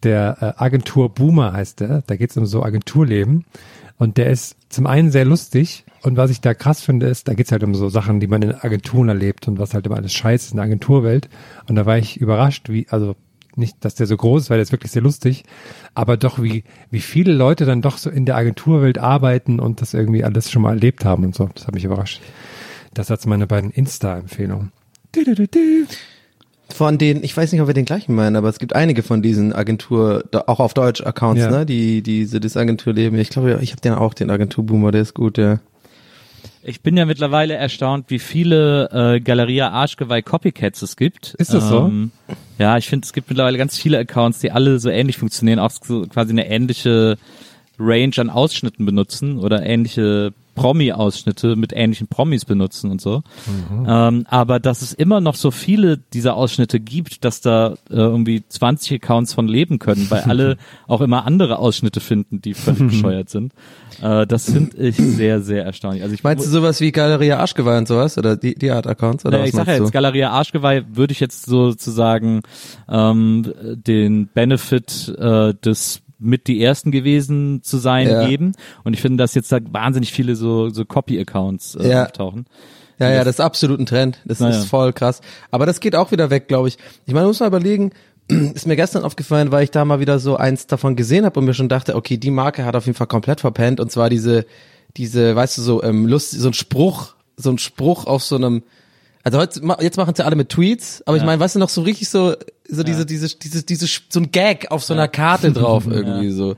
der äh, Agentur Boomer heißt der. Da geht es um so Agenturleben. Und der ist zum einen sehr lustig und was ich da krass finde, ist, da geht's halt um so Sachen, die man in Agenturen erlebt und was halt immer alles scheiße ist in der Agenturwelt. Und da war ich überrascht, wie, also nicht, dass der so groß ist, weil der ist wirklich sehr lustig, aber doch wie, wie viele Leute dann doch so in der Agenturwelt arbeiten und das irgendwie alles schon mal erlebt haben und so. Das hat mich überrascht. Das als meine beiden Insta-Empfehlungen. Von den, ich weiß nicht, ob wir den gleichen meinen, aber es gibt einige von diesen Agentur, auch auf Deutsch Accounts, Ja. ne, die diese das Agenturleben. Ich glaube, ich habe den auch, den Agenturboomer, der ist gut, ja. Ich bin ja mittlerweile erstaunt, wie viele äh, Galeria Arschgeweih Copycats es gibt. Ist das so? Ähm, ja, ich finde, es gibt mittlerweile ganz viele Accounts, die alle so ähnlich funktionieren, auch so quasi eine ähnliche Range an Ausschnitten benutzen oder ähnliche Promi-Ausschnitte mit ähnlichen Promis benutzen und so. Ähm, aber dass es immer noch so viele dieser Ausschnitte gibt, dass da äh, irgendwie 20 Accounts von leben können, weil alle <laughs> auch immer andere Ausschnitte finden, die völlig <laughs> bescheuert sind. Äh, das finde ich sehr, sehr erstaunlich. Also ich Meinst du sowas wie Galeria Arschgeweih und sowas? Oder die, die Art Accounts? Oder naja, was ich sag ja jetzt? Galeria Arschgeweih würde ich jetzt sozusagen ähm, den Benefit äh, des mit die ersten gewesen zu sein Ja. geben. Und ich finde, dass jetzt da wahnsinnig viele so, so Copy-Accounts äh, Ja. auftauchen. Ja, ja, das ist absolut ein Trend. Das Naja. ist voll krass. Aber das geht auch wieder weg, glaube ich. Ich meine, muss mal überlegen, <clears throat> ist mir gestern aufgefallen, weil ich da mal wieder so eins davon gesehen habe und mir schon dachte, okay, die Marke hat auf jeden Fall komplett verpennt. Und zwar diese, diese, weißt du, so ähm, Lust, so ein Spruch, so ein Spruch auf so einem, also heute, jetzt machen sie alle mit Tweets, aber ich Ja. meine, weißt du noch so richtig so, so diese, diese, diese, diese, so ein Gag auf so einer Karte <laughs> drauf irgendwie so.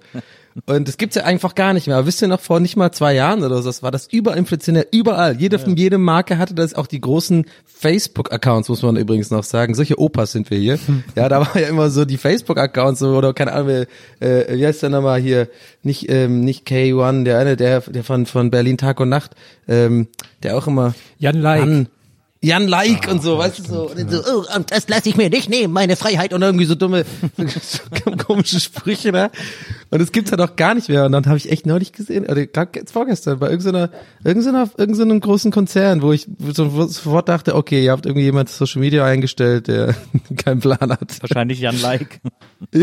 Und das gibt's ja einfach gar nicht mehr. Aber wisst ihr noch, vor nicht mal zwei Jahren oder so, das war das überinflationär, überall. Jede, jede Marke hatte das, auch die großen Facebook-Accounts, muss man übrigens noch sagen. Solche Opas sind wir hier. <laughs> Ja, da war ja immer so die Facebook-Accounts so, oder keine Ahnung, äh, wie heißt der nochmal hier? Nicht, ähm, nicht K1, der eine, der, der von, von Berlin Tag und Nacht, ähm, der auch immer Jan Like. Jan, Jan Like und so, weißt du, so, und so, oh, und das lasse ich mir nicht nehmen, meine Freiheit und irgendwie so dumme, so <laughs> komische Sprüche da. Und es gibt's halt auch gar nicht mehr. Und dann habe ich echt neulich gesehen, oder gerade jetzt vorgestern, bei irgendeiner, irgendeiner, irgendeinem großen Konzern, wo ich so- sofort dachte, okay, ihr habt irgendwie jemand Social Media eingestellt, der <laughs> keinen Plan hat. Wahrscheinlich Jan Like. <laughs>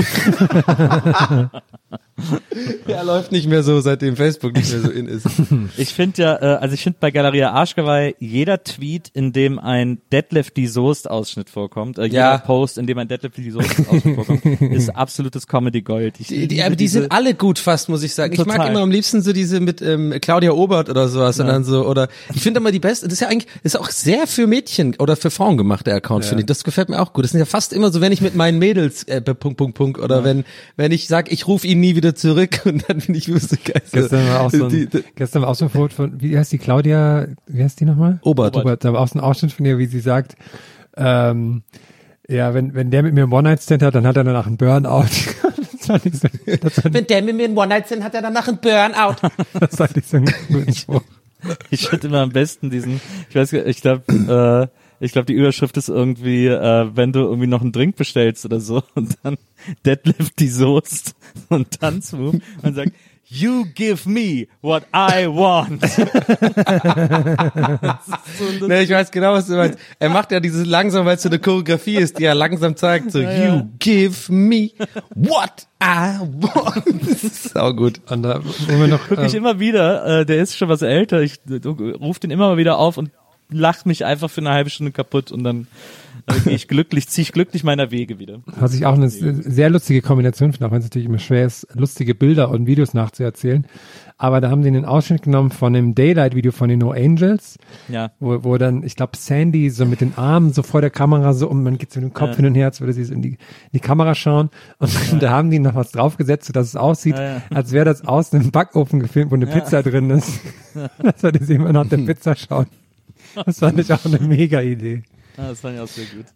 Der <laughs> läuft nicht mehr so, seitdem Facebook nicht mehr so in ist. <laughs> Ich finde ja, äh, also ich finde bei Galeria Arschgeweih jeder Tweet, in dem ein Deadlift die Soest Ausschnitt vorkommt, äh, jeder Ja. Post, in dem ein Deadlift die Soest Ausschnitt vorkommt, <laughs> ist absolutes Comedy Gold. Ich Die, die, aber die sind alle gut fast, muss ich sagen. Ich mag Total. immer am liebsten so diese mit ähm, Claudia Obert oder sowas und dann so oder ich finde immer die beste. Das ist ja eigentlich ist auch sehr für Mädchen oder für Frauen gemacht der Account finde ich. Das gefällt mir auch gut. Das sind ja fast immer so, wenn ich mit meinen Mädels äh, Punkt Punkt Punkt oder wenn wenn ich sag, ich rufe ihn nie wieder zurück <laughs> und dann finde ich. So, Gestern war auch so ein, die, die, gestern war auch so ein Foto von, wie heißt die Claudia, wie heißt die nochmal? Obert. Obert. Da war auch so ein Ausschnitt von ihr, wie sie sagt, ähm, ja, wenn, wenn der mit mir einen One-Night-Stand hat, dann hat er danach einen Burnout. <laughs> das fand ich so, das Wenn der mit mir einen One-Night-Stand hat, er danach einen Burnout. <laughs> das fand ich so einen guten Spruch. Ich finde immer am besten diesen, ich weiß, gar- ich glaube, äh, ich glaube, die Überschrift ist irgendwie, äh, wenn du irgendwie noch einen Drink bestellst oder so <laughs> und dann Deadlift die Soest <laughs> und Tanzmove und sagt, You give me what I want. <laughs> Ne, ich weiß genau, was du meinst. Er macht ja dieses langsam, weil es so eine Choreografie ist, die er langsam zeigt, so, you give me what I want. Das ist auch gut. Und da, wo wir noch, Wirklich äh, immer wieder, äh, der ist schon was älter, ich äh, ruf den immer mal wieder auf und lach mich einfach für eine halbe Stunde kaputt und dann äh, gehe ich glücklich, zieh ich glücklich meiner Wege wieder. was ich auch eine sehr lustige Kombination finde, auch wenn es natürlich immer schwer ist, lustige Bilder und Videos nachzuerzählen. Aber da haben sie einen Ausschnitt genommen von dem Daylight-Video von den No Angels, Ja. wo, wo dann, ich glaube, Sandy so mit den Armen so vor der Kamera so und man geht so mit dem Kopf Ja. hin und her, als würde sie so in die, in die Kamera schauen. Und <laughs> da haben die noch was draufgesetzt, sodass es aussieht, Ja, ja. als wäre das aus einem Backofen gefilmt, wo eine Pizza drin ist. <laughs> <laughs> das hatte sie immer nach der Pizza schauen. Das fand ich auch eine mega Idee. Ah, das fand ich auch sehr gut.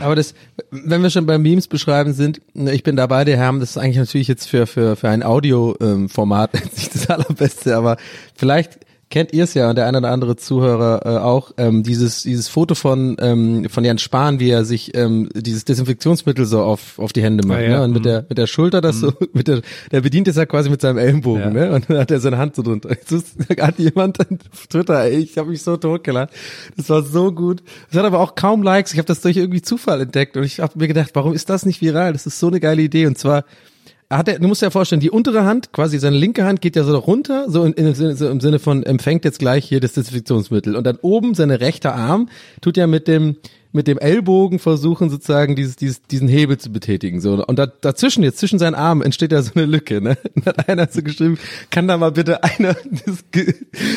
Aber das, wenn wir schon beim Memes beschreiben sind, ne, ich bin dabei, der Herr, das ist eigentlich natürlich jetzt für, für, für ein Audio-Format <laughs> nicht das allerbeste, aber vielleicht kennt ihr es ja und der eine oder andere Zuhörer äh, auch, ähm, dieses, dieses Foto von, ähm, von Jan Spahn, wie er sich ähm, dieses Desinfektionsmittel so auf, auf die Hände macht, Ah, ja. ne? Und mit der, mit der Schulter das so, mit der, der bedient es ja quasi mit seinem Ellenbogen, Ja. ne? Und dann hat er seine Hand so drunter. <laughs> Jetzt hat jemand auf Twitter, ey, ich habe mich so totgelacht. Das war so gut. Es hat aber auch kaum Likes. Ich habe das durch irgendwie Zufall entdeckt und ich habe mir gedacht, warum ist das nicht viral? Das ist so eine geile Idee. Und zwar hat er, du musst dir ja vorstellen, die untere Hand, quasi seine linke Hand geht ja so runter, so, in, in, so im Sinne von empfängt jetzt gleich hier das Desinfektionsmittel. Und dann oben seine rechte Arm tut ja mit dem mit dem Ellbogen versuchen sozusagen dieses, dieses, diesen Hebel zu betätigen. So. Und da, dazwischen, jetzt zwischen seinen Armen entsteht ja so eine Lücke. Ne? <laughs> Und hat einer so geschrieben, kann da mal bitte einer <laughs> das,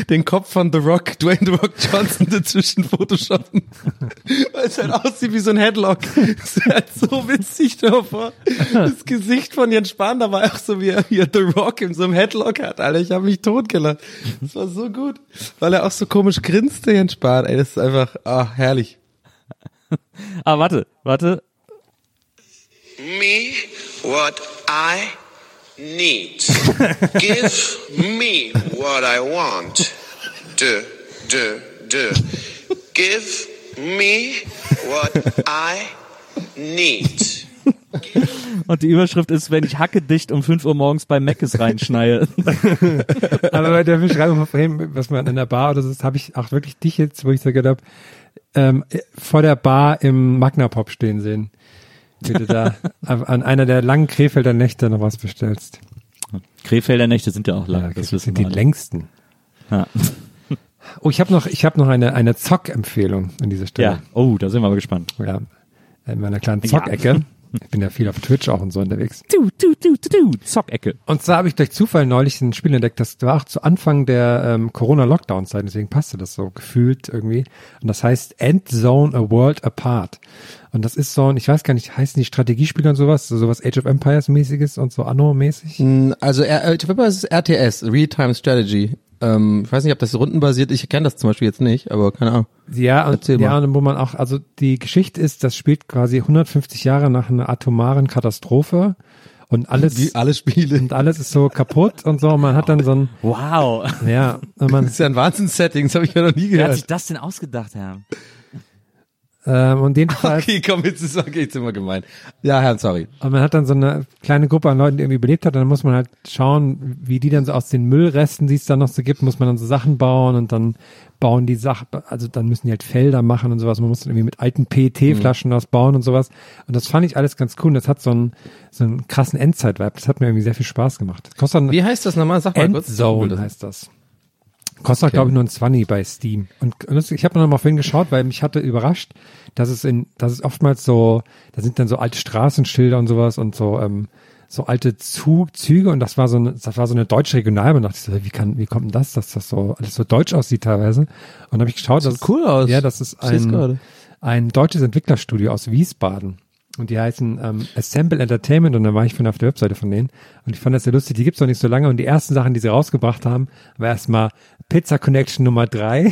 den Kopf von The Rock, Dwayne The Rock Johnson dazwischen photoshoppen? <laughs> Weil es halt aussieht wie so ein Headlock. Das ist halt so witzig stell dir mal vor. Das Gesicht von Jens Spahn, da war auch so wie wie The Rock in so einem Headlock hat, Alter. Ich habe mich totgelacht. Das war so gut. Weil er auch so komisch grinste, Jens Spahn. Ey, das ist einfach, ah, herrlich. Ah, warte, warte. me what I need. Give me what I want. Do, do, do. Give me what I need. Und die Überschrift ist, wenn ich hacke dicht um 5 Uhr morgens bei Meckes reinschneie. <laughs> Aber bei der Beschreibung von vorhin, was man in der Bar oder so ist, habe ich auch wirklich dich jetzt, wo ich so gedacht habe, ähm, vor der Bar im Magna Pop stehen sehen. Wie du da <laughs> an einer der langen Krefelder Nächte noch was bestellst. Krefelder Nächte sind ja auch lang. Ja, das sind die alle. längsten. Ja. Oh, ich habe noch, ich habe noch eine eine Zock-Empfehlung an dieser Stelle. ja. Oh, da sind wir aber gespannt. Ja. In meiner kleinen Zockecke. Ich bin ja viel auf Twitch auch und so unterwegs. Du, du, du, du, du. Zockecke. Und zwar habe ich durch Zufall neulich ein Spiel entdeckt, das war auch zu Anfang der ähm, Corona-Lockdown-Zeit, deswegen passte das so gefühlt irgendwie. Und das heißt Endzone A World Apart. Und das ist so ein, ich weiß gar nicht, heißen die Strategiespiele und sowas, so sowas Age of Empires mäßiges und so Anno-mäßig? Also R- äh, ich glaube, es ist RTS, Real-Time Strategy. Ähm, ich weiß nicht, ob das rundenbasiert ist. Ich kenne das zum Beispiel jetzt nicht, aber keine Ahnung. Ja, und, ja, und wo man auch, also die Geschichte ist, das spielt quasi 150 Jahre nach einer atomaren Katastrophe und alles, Wie alle Spiele. und alles ist so kaputt und so, und man hat dann so ein, Wow. ja, man, <laughs> Das ist ja ein Wahnsinns-Setting, das habe ich ja noch nie Wer hat gehört. sich das denn ausgedacht, Herr? Ähm, und jedenfalls, <laughs> Okay, komm, jetzt ist okay, jetzt immer gemein. Ja, Herr, sorry. und man hat dann so eine kleine Gruppe an Leuten, die irgendwie überlebt hat, und dann muss man halt schauen, wie die dann so aus den Müllresten, die es dann noch so gibt, muss man dann so Sachen bauen und dann bauen die Sachen, also dann müssen die halt Felder machen und sowas. Man muss dann irgendwie mit alten PET-Flaschen was bauen und sowas. Und das fand ich alles ganz cool. Und das hat so einen, so einen krassen Endzeit-Vibe. Das hat mir irgendwie sehr viel Spaß gemacht. Kostet Wie heißt das nochmal? Sag mal kurz. Endzone heißt das. Kostet, Okay. glaube ich, nur ein 20 bei Steam. Und, und ich habe noch mal vorhin geschaut, weil mich hatte überrascht, dass es in, dass es oftmals so, da sind dann so alte Straßenschilder und sowas und so, ähm, so alte Zug, Züge und das war so eine, das war so eine deutsche Regionalbahn. Da dachte ich so, wie kann, wie kommt denn das, dass das so alles so deutsch aussieht teilweise? Und dann habe ich geschaut, das cool aus. Ja, das ist ein, ein deutsches Entwicklerstudio aus Wiesbaden. Und die heißen ähm, Assemble Entertainment und da war ich von auf der Webseite von denen. Und ich fand das sehr lustig, die gibt's noch nicht so lange. Und die ersten Sachen, die sie rausgebracht haben, war erstmal Pizza Connection Nummer drei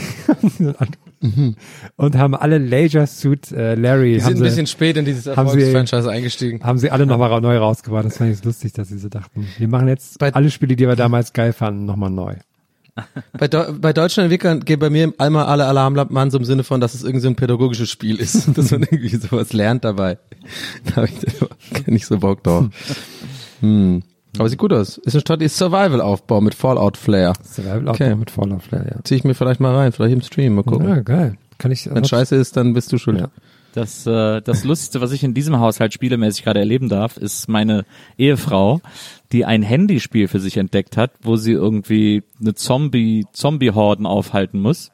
<laughs> und haben alle Leisure Suit äh, Larry. Die sind ein bisschen spät in dieses Erfolgsfranchise eingestiegen. haben sie alle nochmal neu rausgebracht. Das fand ich so lustig, dass sie so dachten, wir machen jetzt Bei- alle Spiele, die wir damals geil fanden, nochmal neu. Bei, Deu bei deutschen Entwicklern gehen bei mir einmal alle Alarmlampen an, so im Sinne von, dass es irgendwie so ein pädagogisches Spiel ist, <laughs> dass man irgendwie sowas lernt dabei. <laughs> Da habe ich nicht <laughs> so Bock drauf. Hm. Aber sieht gut aus. Ist eine Stadt, die ist Survival-Aufbau mit Fallout-Flair. Survival Okay. Mit Fallout Flair, ja. Zieh ich mir vielleicht mal rein, vielleicht im Stream, mal gucken. Ja, geil. Kann ich, Wenn scheiße ist, dann bist du schuld. Ja. Das, äh, das Lustigste, was ich in diesem Haushalt spielemäßig gerade erleben darf, ist meine Ehefrau, die ein Handyspiel für sich entdeckt hat, wo sie irgendwie eine Zombie, Zombie-Horden aufhalten muss.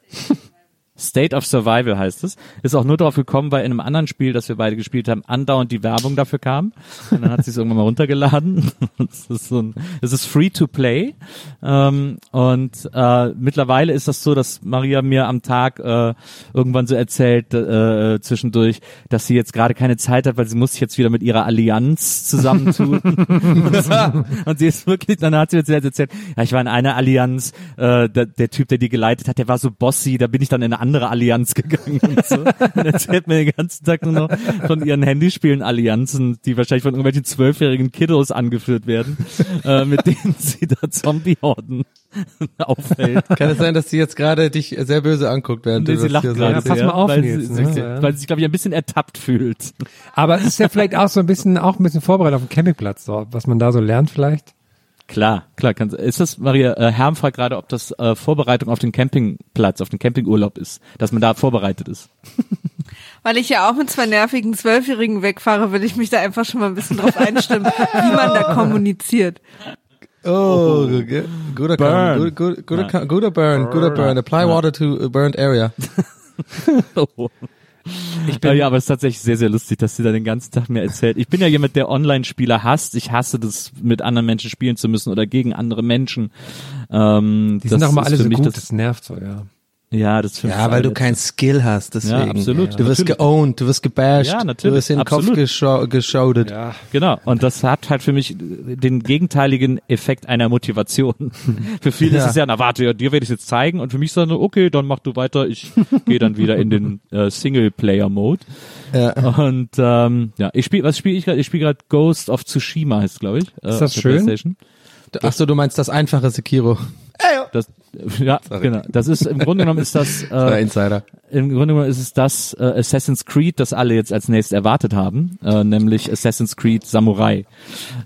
State of Survival heißt es. Ist auch nur drauf gekommen, weil in einem anderen Spiel, das wir beide gespielt haben, andauernd die Werbung dafür kam. Und dann hat sie es irgendwann mal runtergeladen. <laughs> Es ist so ein, es ist free to play. Ähm, und äh, mittlerweile ist das so, dass Maria mir am Tag äh, irgendwann so erzählt äh, zwischendurch, dass sie jetzt gerade keine Zeit hat, weil sie muss sich jetzt wieder mit ihrer Allianz zusammentun. <laughs> <laughs> und sie ist wirklich, dann hat sie jetzt erzählt, ja, ich war in einer Allianz, äh, der, der Typ, der die geleitet hat, der war so bossy, da bin ich dann in eine andere Allianz gegangen und so. <laughs> Und erzählt mir den ganzen Tag nur noch von ihren Handyspielen Allianzen, die wahrscheinlich von irgendwelchen zwölfjährigen Kiddos angeführt werden, äh, mit denen sie da Zombie-Horden aufhält. Kann es sein, dass sie jetzt gerade dich sehr böse anguckt, während Nee, du sie das lacht hier gerade sagst? pass sehr, mal auf, weil, Nils, sie, ne? sie, Ja. weil sie sich, glaube ich, ein bisschen ertappt fühlt. Aber es ist ja vielleicht auch so ein bisschen, auch ein bisschen vorbereitet auf dem Campingplatz, so, was man da so lernt vielleicht. Klar, klar. Kann, ist das, Maria, äh, Herm fragt gerade, ob das äh, Vorbereitung auf den Campingplatz, auf den Campingurlaub ist, dass man da vorbereitet ist. <laughs> Weil ich ja auch mit zwei nervigen Zwölfjährigen wegfahre, will ich mich da einfach schon mal ein bisschen drauf einstimmen, <laughs> wie man da kommuniziert. Oh, g- guter Burn. Burn. Guter, guter, guter, guter Burn, guter Burn. Apply water to a burned area. <laughs> Ich bin, ja, aber es ist tatsächlich sehr, sehr lustig, dass sie da den ganzen Tag mir erzählt. Ich bin ja jemand, der Online-Spieler hasst. Ich hasse das, mit anderen Menschen spielen zu müssen oder gegen andere Menschen. Ähm, Die das sind auch mal alle so gut, Das, das nervt so, ja. Ja, das finde ich Ja, weil du alle- kein Skill hast, deswegen. Ja, absolut. Du wirst Natürlich. geowned, du wirst gebasht, Ja, du natürlich, wirst in den Kopf absolut. geschau geschaudet. Ja. Genau, und das hat halt für mich den gegenteiligen Effekt einer Motivation. <laughs> für viele ist Ja. es ja, na warte, ja, dir werde ich jetzt zeigen und für mich ist dann so, okay, dann mach du weiter, ich <laughs> gehe dann wieder in den äh, Singleplayer-Mode. Ja. Und ähm, ja, ich spiele, was spiele ich gerade? Ich spiele gerade Ghost of Tsushima, heißt glaube ich. Äh, Ist das auf der schön? PlayStation. Ach so, du meinst das einfache Sekiro. Das, <laughs> ja, genau. Das ist im Grunde genommen ist das <laughs> äh, Insider. im Grunde genommen ist es das äh, Assassin's Creed, das alle jetzt als nächstes erwartet haben, äh, nämlich Assassin's Creed Samurai.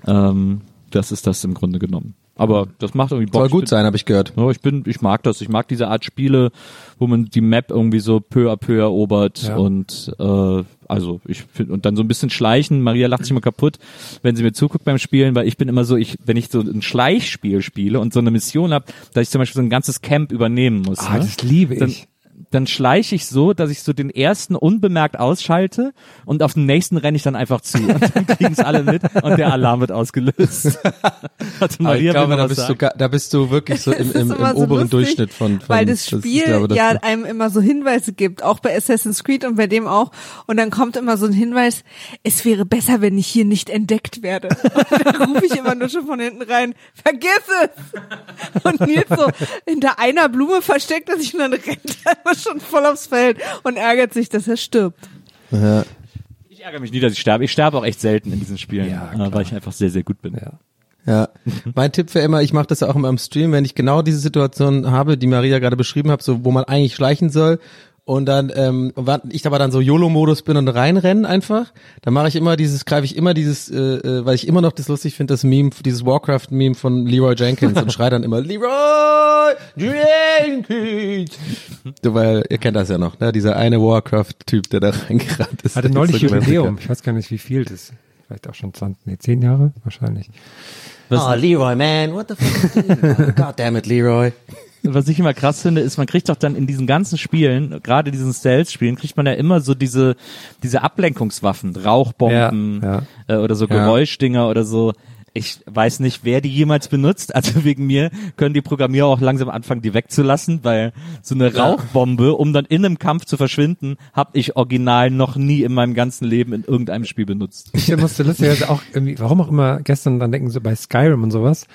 Ähm, das ist das im Grunde genommen. Aber das macht irgendwie Bock. Soll gut bin- sein, habe ich gehört. Ja, ich bin, ich mag das. Ich mag diese Art Spiele, wo man die Map irgendwie so peu à peu erobert Ja. und äh, also ich finde und dann so ein bisschen schleichen. Maria lacht sich immer kaputt, wenn sie mir zuguckt beim Spielen, weil ich bin immer so, ich wenn ich so ein Schleichspiel spiele und so eine Mission habe, dass ich zum Beispiel so ein ganzes Camp übernehmen muss. Ah, ne? das liebe dann, ich. Dann schleiche ich so, dass ich so den ersten unbemerkt ausschalte und auf den nächsten renne ich dann einfach zu. Und dann kriegen es alle mit und der Alarm wird ausgelöst. <laughs> Hatte Aber ich glaube, da bist, du, sagen? da bist du wirklich so <laughs> im, im, im so oberen lustig, Durchschnitt von, von weil das Spiel glaube, das- ja einem immer so Hinweise gibt, auch bei Assassin's Creed und bei dem auch. Und dann kommt immer so ein Hinweis, es wäre besser, wenn ich hier nicht entdeckt werde. <laughs> Und dann rufe ich immer nur schon von hinten rein, vergiss es! Und Nils so hinter einer Blume versteckt er sich und dann rennt er immer schon voll aufs Feld und ärgert sich, dass er stirbt. Ja. Ich ärgere mich nie, dass ich sterbe. Ich sterbe auch echt selten in diesen Spielen, Ja, äh, weil ich einfach sehr, sehr gut bin. Ja. Ja, mein Tipp wäre immer, ich mache das ja auch immer im Stream, wenn ich genau diese Situation habe, die Maria gerade beschrieben hat, so wo man eigentlich schleichen soll und dann, ähm, ich aber dann so YOLO-Modus bin und reinrennen einfach, dann mache ich immer dieses, greife ich immer dieses, äh, äh, weil ich immer noch das lustig finde, das Meme, dieses Warcraft-Meme von Leroy Jenkins und schrei dann immer <laughs> Leroy Jenkins. Du, weil ihr kennt das ja noch, ne? Dieser eine Warcraft-Typ, der da reingerannt ist. Hatte neulich so Jubiläum. Ich weiß gar nicht, wie viel das ist. Vielleicht auch schon 20, nee, 10 Jahre wahrscheinlich. Oh, Leroy, man, what the fuck? <laughs> God damn it, Leroy. Was ich immer krass finde, ist, man kriegt doch dann in diesen ganzen Spielen, gerade diesen Stealth-Spielen, kriegt man ja immer so diese, diese Ablenkungswaffen, Rauchbomben Ja, Äh, oder so Ja. Geräuschdinger oder so. Ich weiß nicht, wer die jemals benutzt. <laughs> Also wegen mir können die Programmierer auch langsam anfangen, die wegzulassen, weil so eine Rauchbombe, um dann in einem Kampf zu verschwinden, habe ich original noch nie in meinem ganzen Leben in irgendeinem Spiel benutzt. Ich musste lustigerweise auch irgendwie, warum auch immer gestern dran denken, so bei Skyrim und sowas,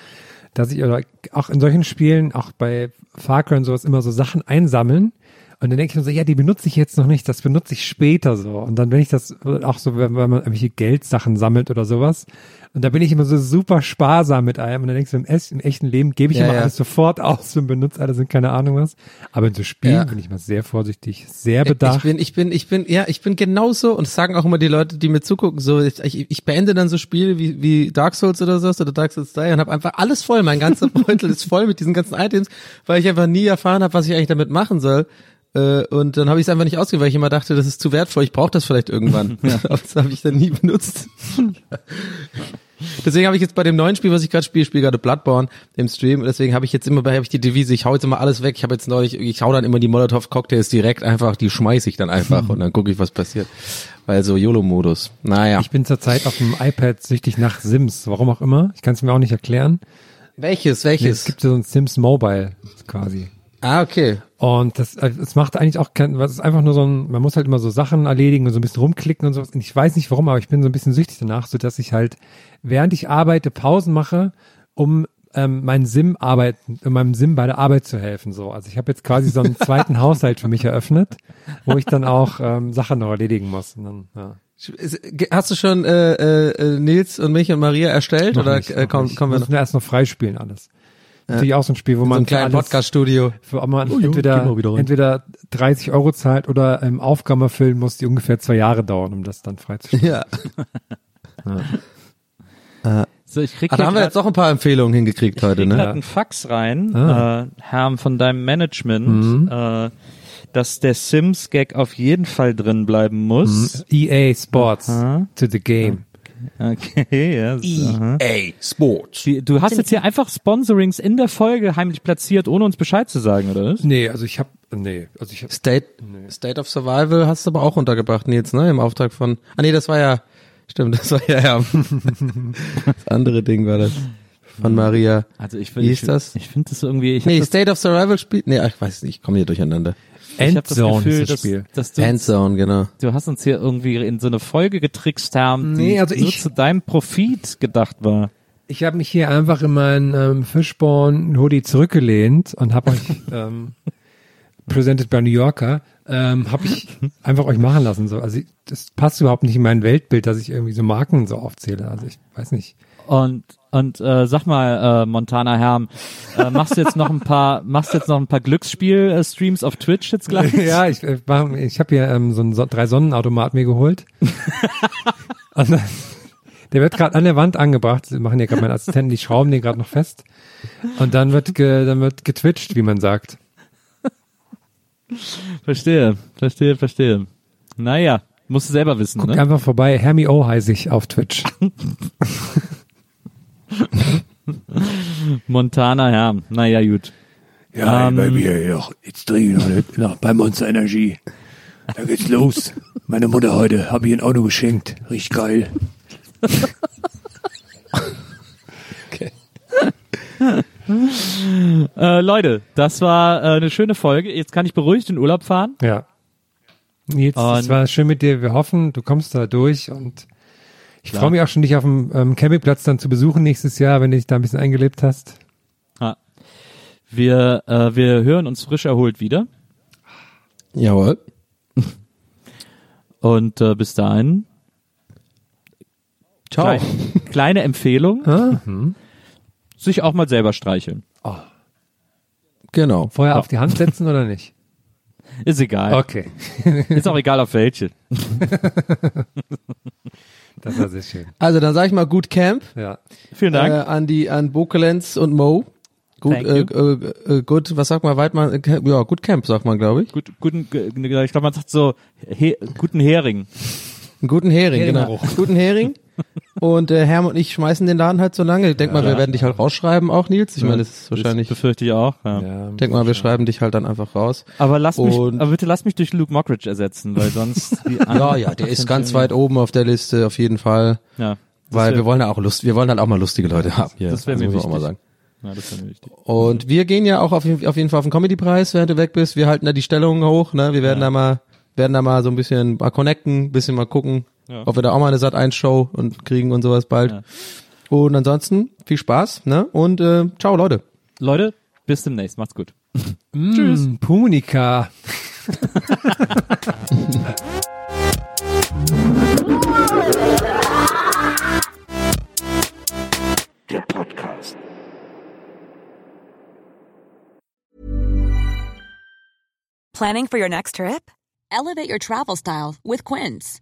dass ich oder auch in solchen Spielen, auch bei Far Cry und sowas, immer so Sachen einsammeln. Und dann denke ich mir so, ja, die benutze ich jetzt noch nicht, das benutze ich später so. Und dann wenn ich das auch so, wenn, wenn man irgendwelche Geldsachen sammelt oder sowas. Und da bin ich immer so super sparsam mit allem. Und dann denkst du, im, im echten Leben gebe ich Ja, immer ja. alles sofort aus und benutze alles und keine Ahnung was. Aber in so Spielen Ja. bin ich mal sehr vorsichtig, sehr bedacht. Ich bin, ich bin, ich bin, ja, ich bin genauso und das sagen auch immer die Leute, die mir zugucken, so, ich, ich beende dann so Spiele wie, wie Dark Souls oder so oder Dark Souls 3 und habe einfach alles voll, mein ganzer <laughs> Beutel ist voll mit diesen ganzen Items, weil ich einfach nie erfahren habe, was ich eigentlich damit machen soll. Äh, Und dann habe ich es einfach nicht ausgegeben, weil ich immer dachte, das ist zu wertvoll, ich brauche das vielleicht irgendwann. <laughs> Aber <laughs> das habe ich dann nie benutzt. <laughs> Deswegen habe ich jetzt bei dem neuen Spiel, was ich gerade spiele, spiele gerade Bloodborne im Stream, und deswegen habe ich jetzt immer bei hab ich die Devise, ich hau jetzt immer alles weg. Ich habe jetzt neulich, ich hau dann immer die Molotov Cocktails direkt einfach, die schmeiß ich dann einfach und dann gucke ich, was passiert. Weil so YOLO-Modus. Naja. Ich bin zurzeit auf dem iPad süchtig nach Sims, warum auch immer. Ich kann es mir auch nicht erklären. welches, Nee, welches? es gibt so ein Sims Mobile quasi. Ah, okay. Und das, äh, es macht eigentlich auch kein, was ist einfach nur so ein, man muss halt immer so Sachen erledigen und so ein bisschen rumklicken und sowas. Und ich weiß nicht warum, aber ich bin so ein bisschen süchtig danach, so dass ich halt, während ich arbeite, Pausen mache, um ähm, meinen Sim arbeiten, meinem Sim bei der Arbeit zu helfen. So, also ich habe jetzt quasi so einen <laughs> zweiten Haushalt für mich eröffnet, wo ich dann auch ähm, Sachen noch erledigen muss. Und dann, ja. Hast du schon äh, äh, äh, Nils und mich und Maria erstellt Noch oder nicht, äh, noch komm, nicht. kommen wir Müssen noch? wir erst noch freispielen alles. Natürlich auch so ein Spiel, wo So man ein kleinen alles- Podcast-Studio. für ob man Oh, jo, entweder, entweder 30 Euro zahlt oder ähm, Aufgaben erfüllen muss, die ungefähr zwei Jahre dauern, um das dann freizustellen. Ja. So, ich krieg Ah, da haben wir jetzt auch ein paar Empfehlungen hingekriegt heute, krieg grad ne? einen Fax rein, Ah. äh, Herr von deinem Management, Mhm. äh, dass der Sims-Gag auf jeden Fall drin bleiben muss. EA E Sports Aha. to the game. Okay, ja. aha. EA Sports. Die- Du hast jetzt hier einfach Sponsorings in der Folge heimlich platziert, ohne uns Bescheid zu sagen, oder was? Nee, also ich habe nee, also ich habe State, State of Survival hast du aber auch untergebracht, Nils, ne? Im Auftrag von. Ah nee, das war ja. Stimmt, das war ja, ja. <laughs> das andere Ding war das. Von Maria. Also ich Wie ist das? Ich finde das irgendwie, ich Nee, hab das, State of Survival Spiel. Nee, ich weiß nicht, ich komme hier durcheinander. Ich hab das Endzone Gefühl, ist das dass, Spiel. dass du, Endzone, genau. du hast uns hier irgendwie in so eine Folge getrickst, haben, die Nee, also nur ich- zu deinem Profit gedacht war. Ich habe mich hier einfach in meinen ähm, Fishborn Hoodie zurückgelehnt und habe euch <laughs> ähm, presented by New Yorker, ähm, habe ich einfach euch machen lassen. So, also ich, das passt überhaupt nicht in mein Weltbild, dass ich irgendwie so Marken so aufzähle. Also ich weiß nicht. Und und äh, sag mal, äh, Montana Herm, äh, machst du jetzt noch ein paar, <laughs> machst du jetzt noch ein paar Glücksspiel-Streams auf Twitch jetzt gleich? <laughs> ja, ich, äh, mach- ich habe hier ähm, so einen so drei Sonnenautomat mir geholt. <laughs> und dann, der wird gerade an der Wand angebracht. Sie machen hier gerade meine Assistenten, die schrauben den gerade noch fest. Und dann wird ge, dann wird getwitcht, wie man sagt. Verstehe, verstehe, verstehe. Naja, musst du selber wissen, Guck ne? einfach vorbei. Hermi O heiße ich auf Twitch. Montana Herm. Naja, gut. Ja, Ähm, bei mir noch, jetzt trinke ich noch, nicht, noch bei Monster Energy. Da geht's los. Meine Mutter heute habe ich ein Auto geschenkt. Riecht geil. <laughs> Äh, Leute, das war äh, eine schöne Folge. Jetzt kann ich beruhigt in Urlaub fahren. Ja. Nils, es Und- war schön mit dir. Wir hoffen, du kommst da durch und ich Klar. freue mich auch schon, dich auf dem ähm, Campingplatz dann zu besuchen nächstes Jahr, wenn du dich da ein bisschen eingelebt hast. Ja. Wir, äh, wir hören uns frisch erholt wieder. Jawohl. <laughs> Und äh, bis dahin. Ciao. Klei kleine Empfehlung. <laughs> Ah, Sich auch mal selber streicheln. Genau. Vorher auf die Hand setzen oder nicht? <laughs> Ist egal. Okay. Ist auch egal auf welche. Das war sehr schön. Also dann sage ich mal gut Camp Ja. Vielen Dank. äh, an die an Bokelenz und Mo. Gut, äh, äh, äh, gut, was sagt man Weidmann? Äh, Camp- Ja, gut Camp sagt man, glaube ich. Gut, guten, ge- ich glaube, man sagt so he, guten Hering. Einen guten Hering, genau. Heringbruch. Guten Hering. Und äh, Herm und ich schmeißen den Laden halt so lange. Ich denk mal, wir werden dich halt rausschreiben auch, Nils. Ich meine, das ist wahrscheinlich. Das befürchte ich auch. Ja. ja. Denk mal, wir schreiben dich halt dann einfach raus. Aber lass mich, aber bitte lass mich durch Luke Mockridge ersetzen, weil sonst die <laughs> Ja, ja, der ist ganz weit oben auf der Liste, auf jeden Fall. Ja. Weil wir wollen ja auch Lust, wir wollen halt auch mal lustige Leute haben. Hier. Das wäre Also mir man auch wichtig. mal sagen. Ja, das wäre mir wichtig. Und wir gehen ja auch auf, jeden- auf jeden Fall auf den Comedy-Preis, während du weg bist. Wir halten da die Stellungen hoch, ne? Wir werden da mal, werden da mal so ein bisschen mal connecten, bisschen mal gucken, Ja. ob wir da auch mal eine Sat 1 Show und kriegen und sowas bald. Ja. Und ansonsten viel Spaß, ne? Und äh, ciao Leute. Leute, bis demnächst. Macht's gut. Tschüss. Punika. Der Podcast. Planning for your next trip? Elevate your travel style with Quince.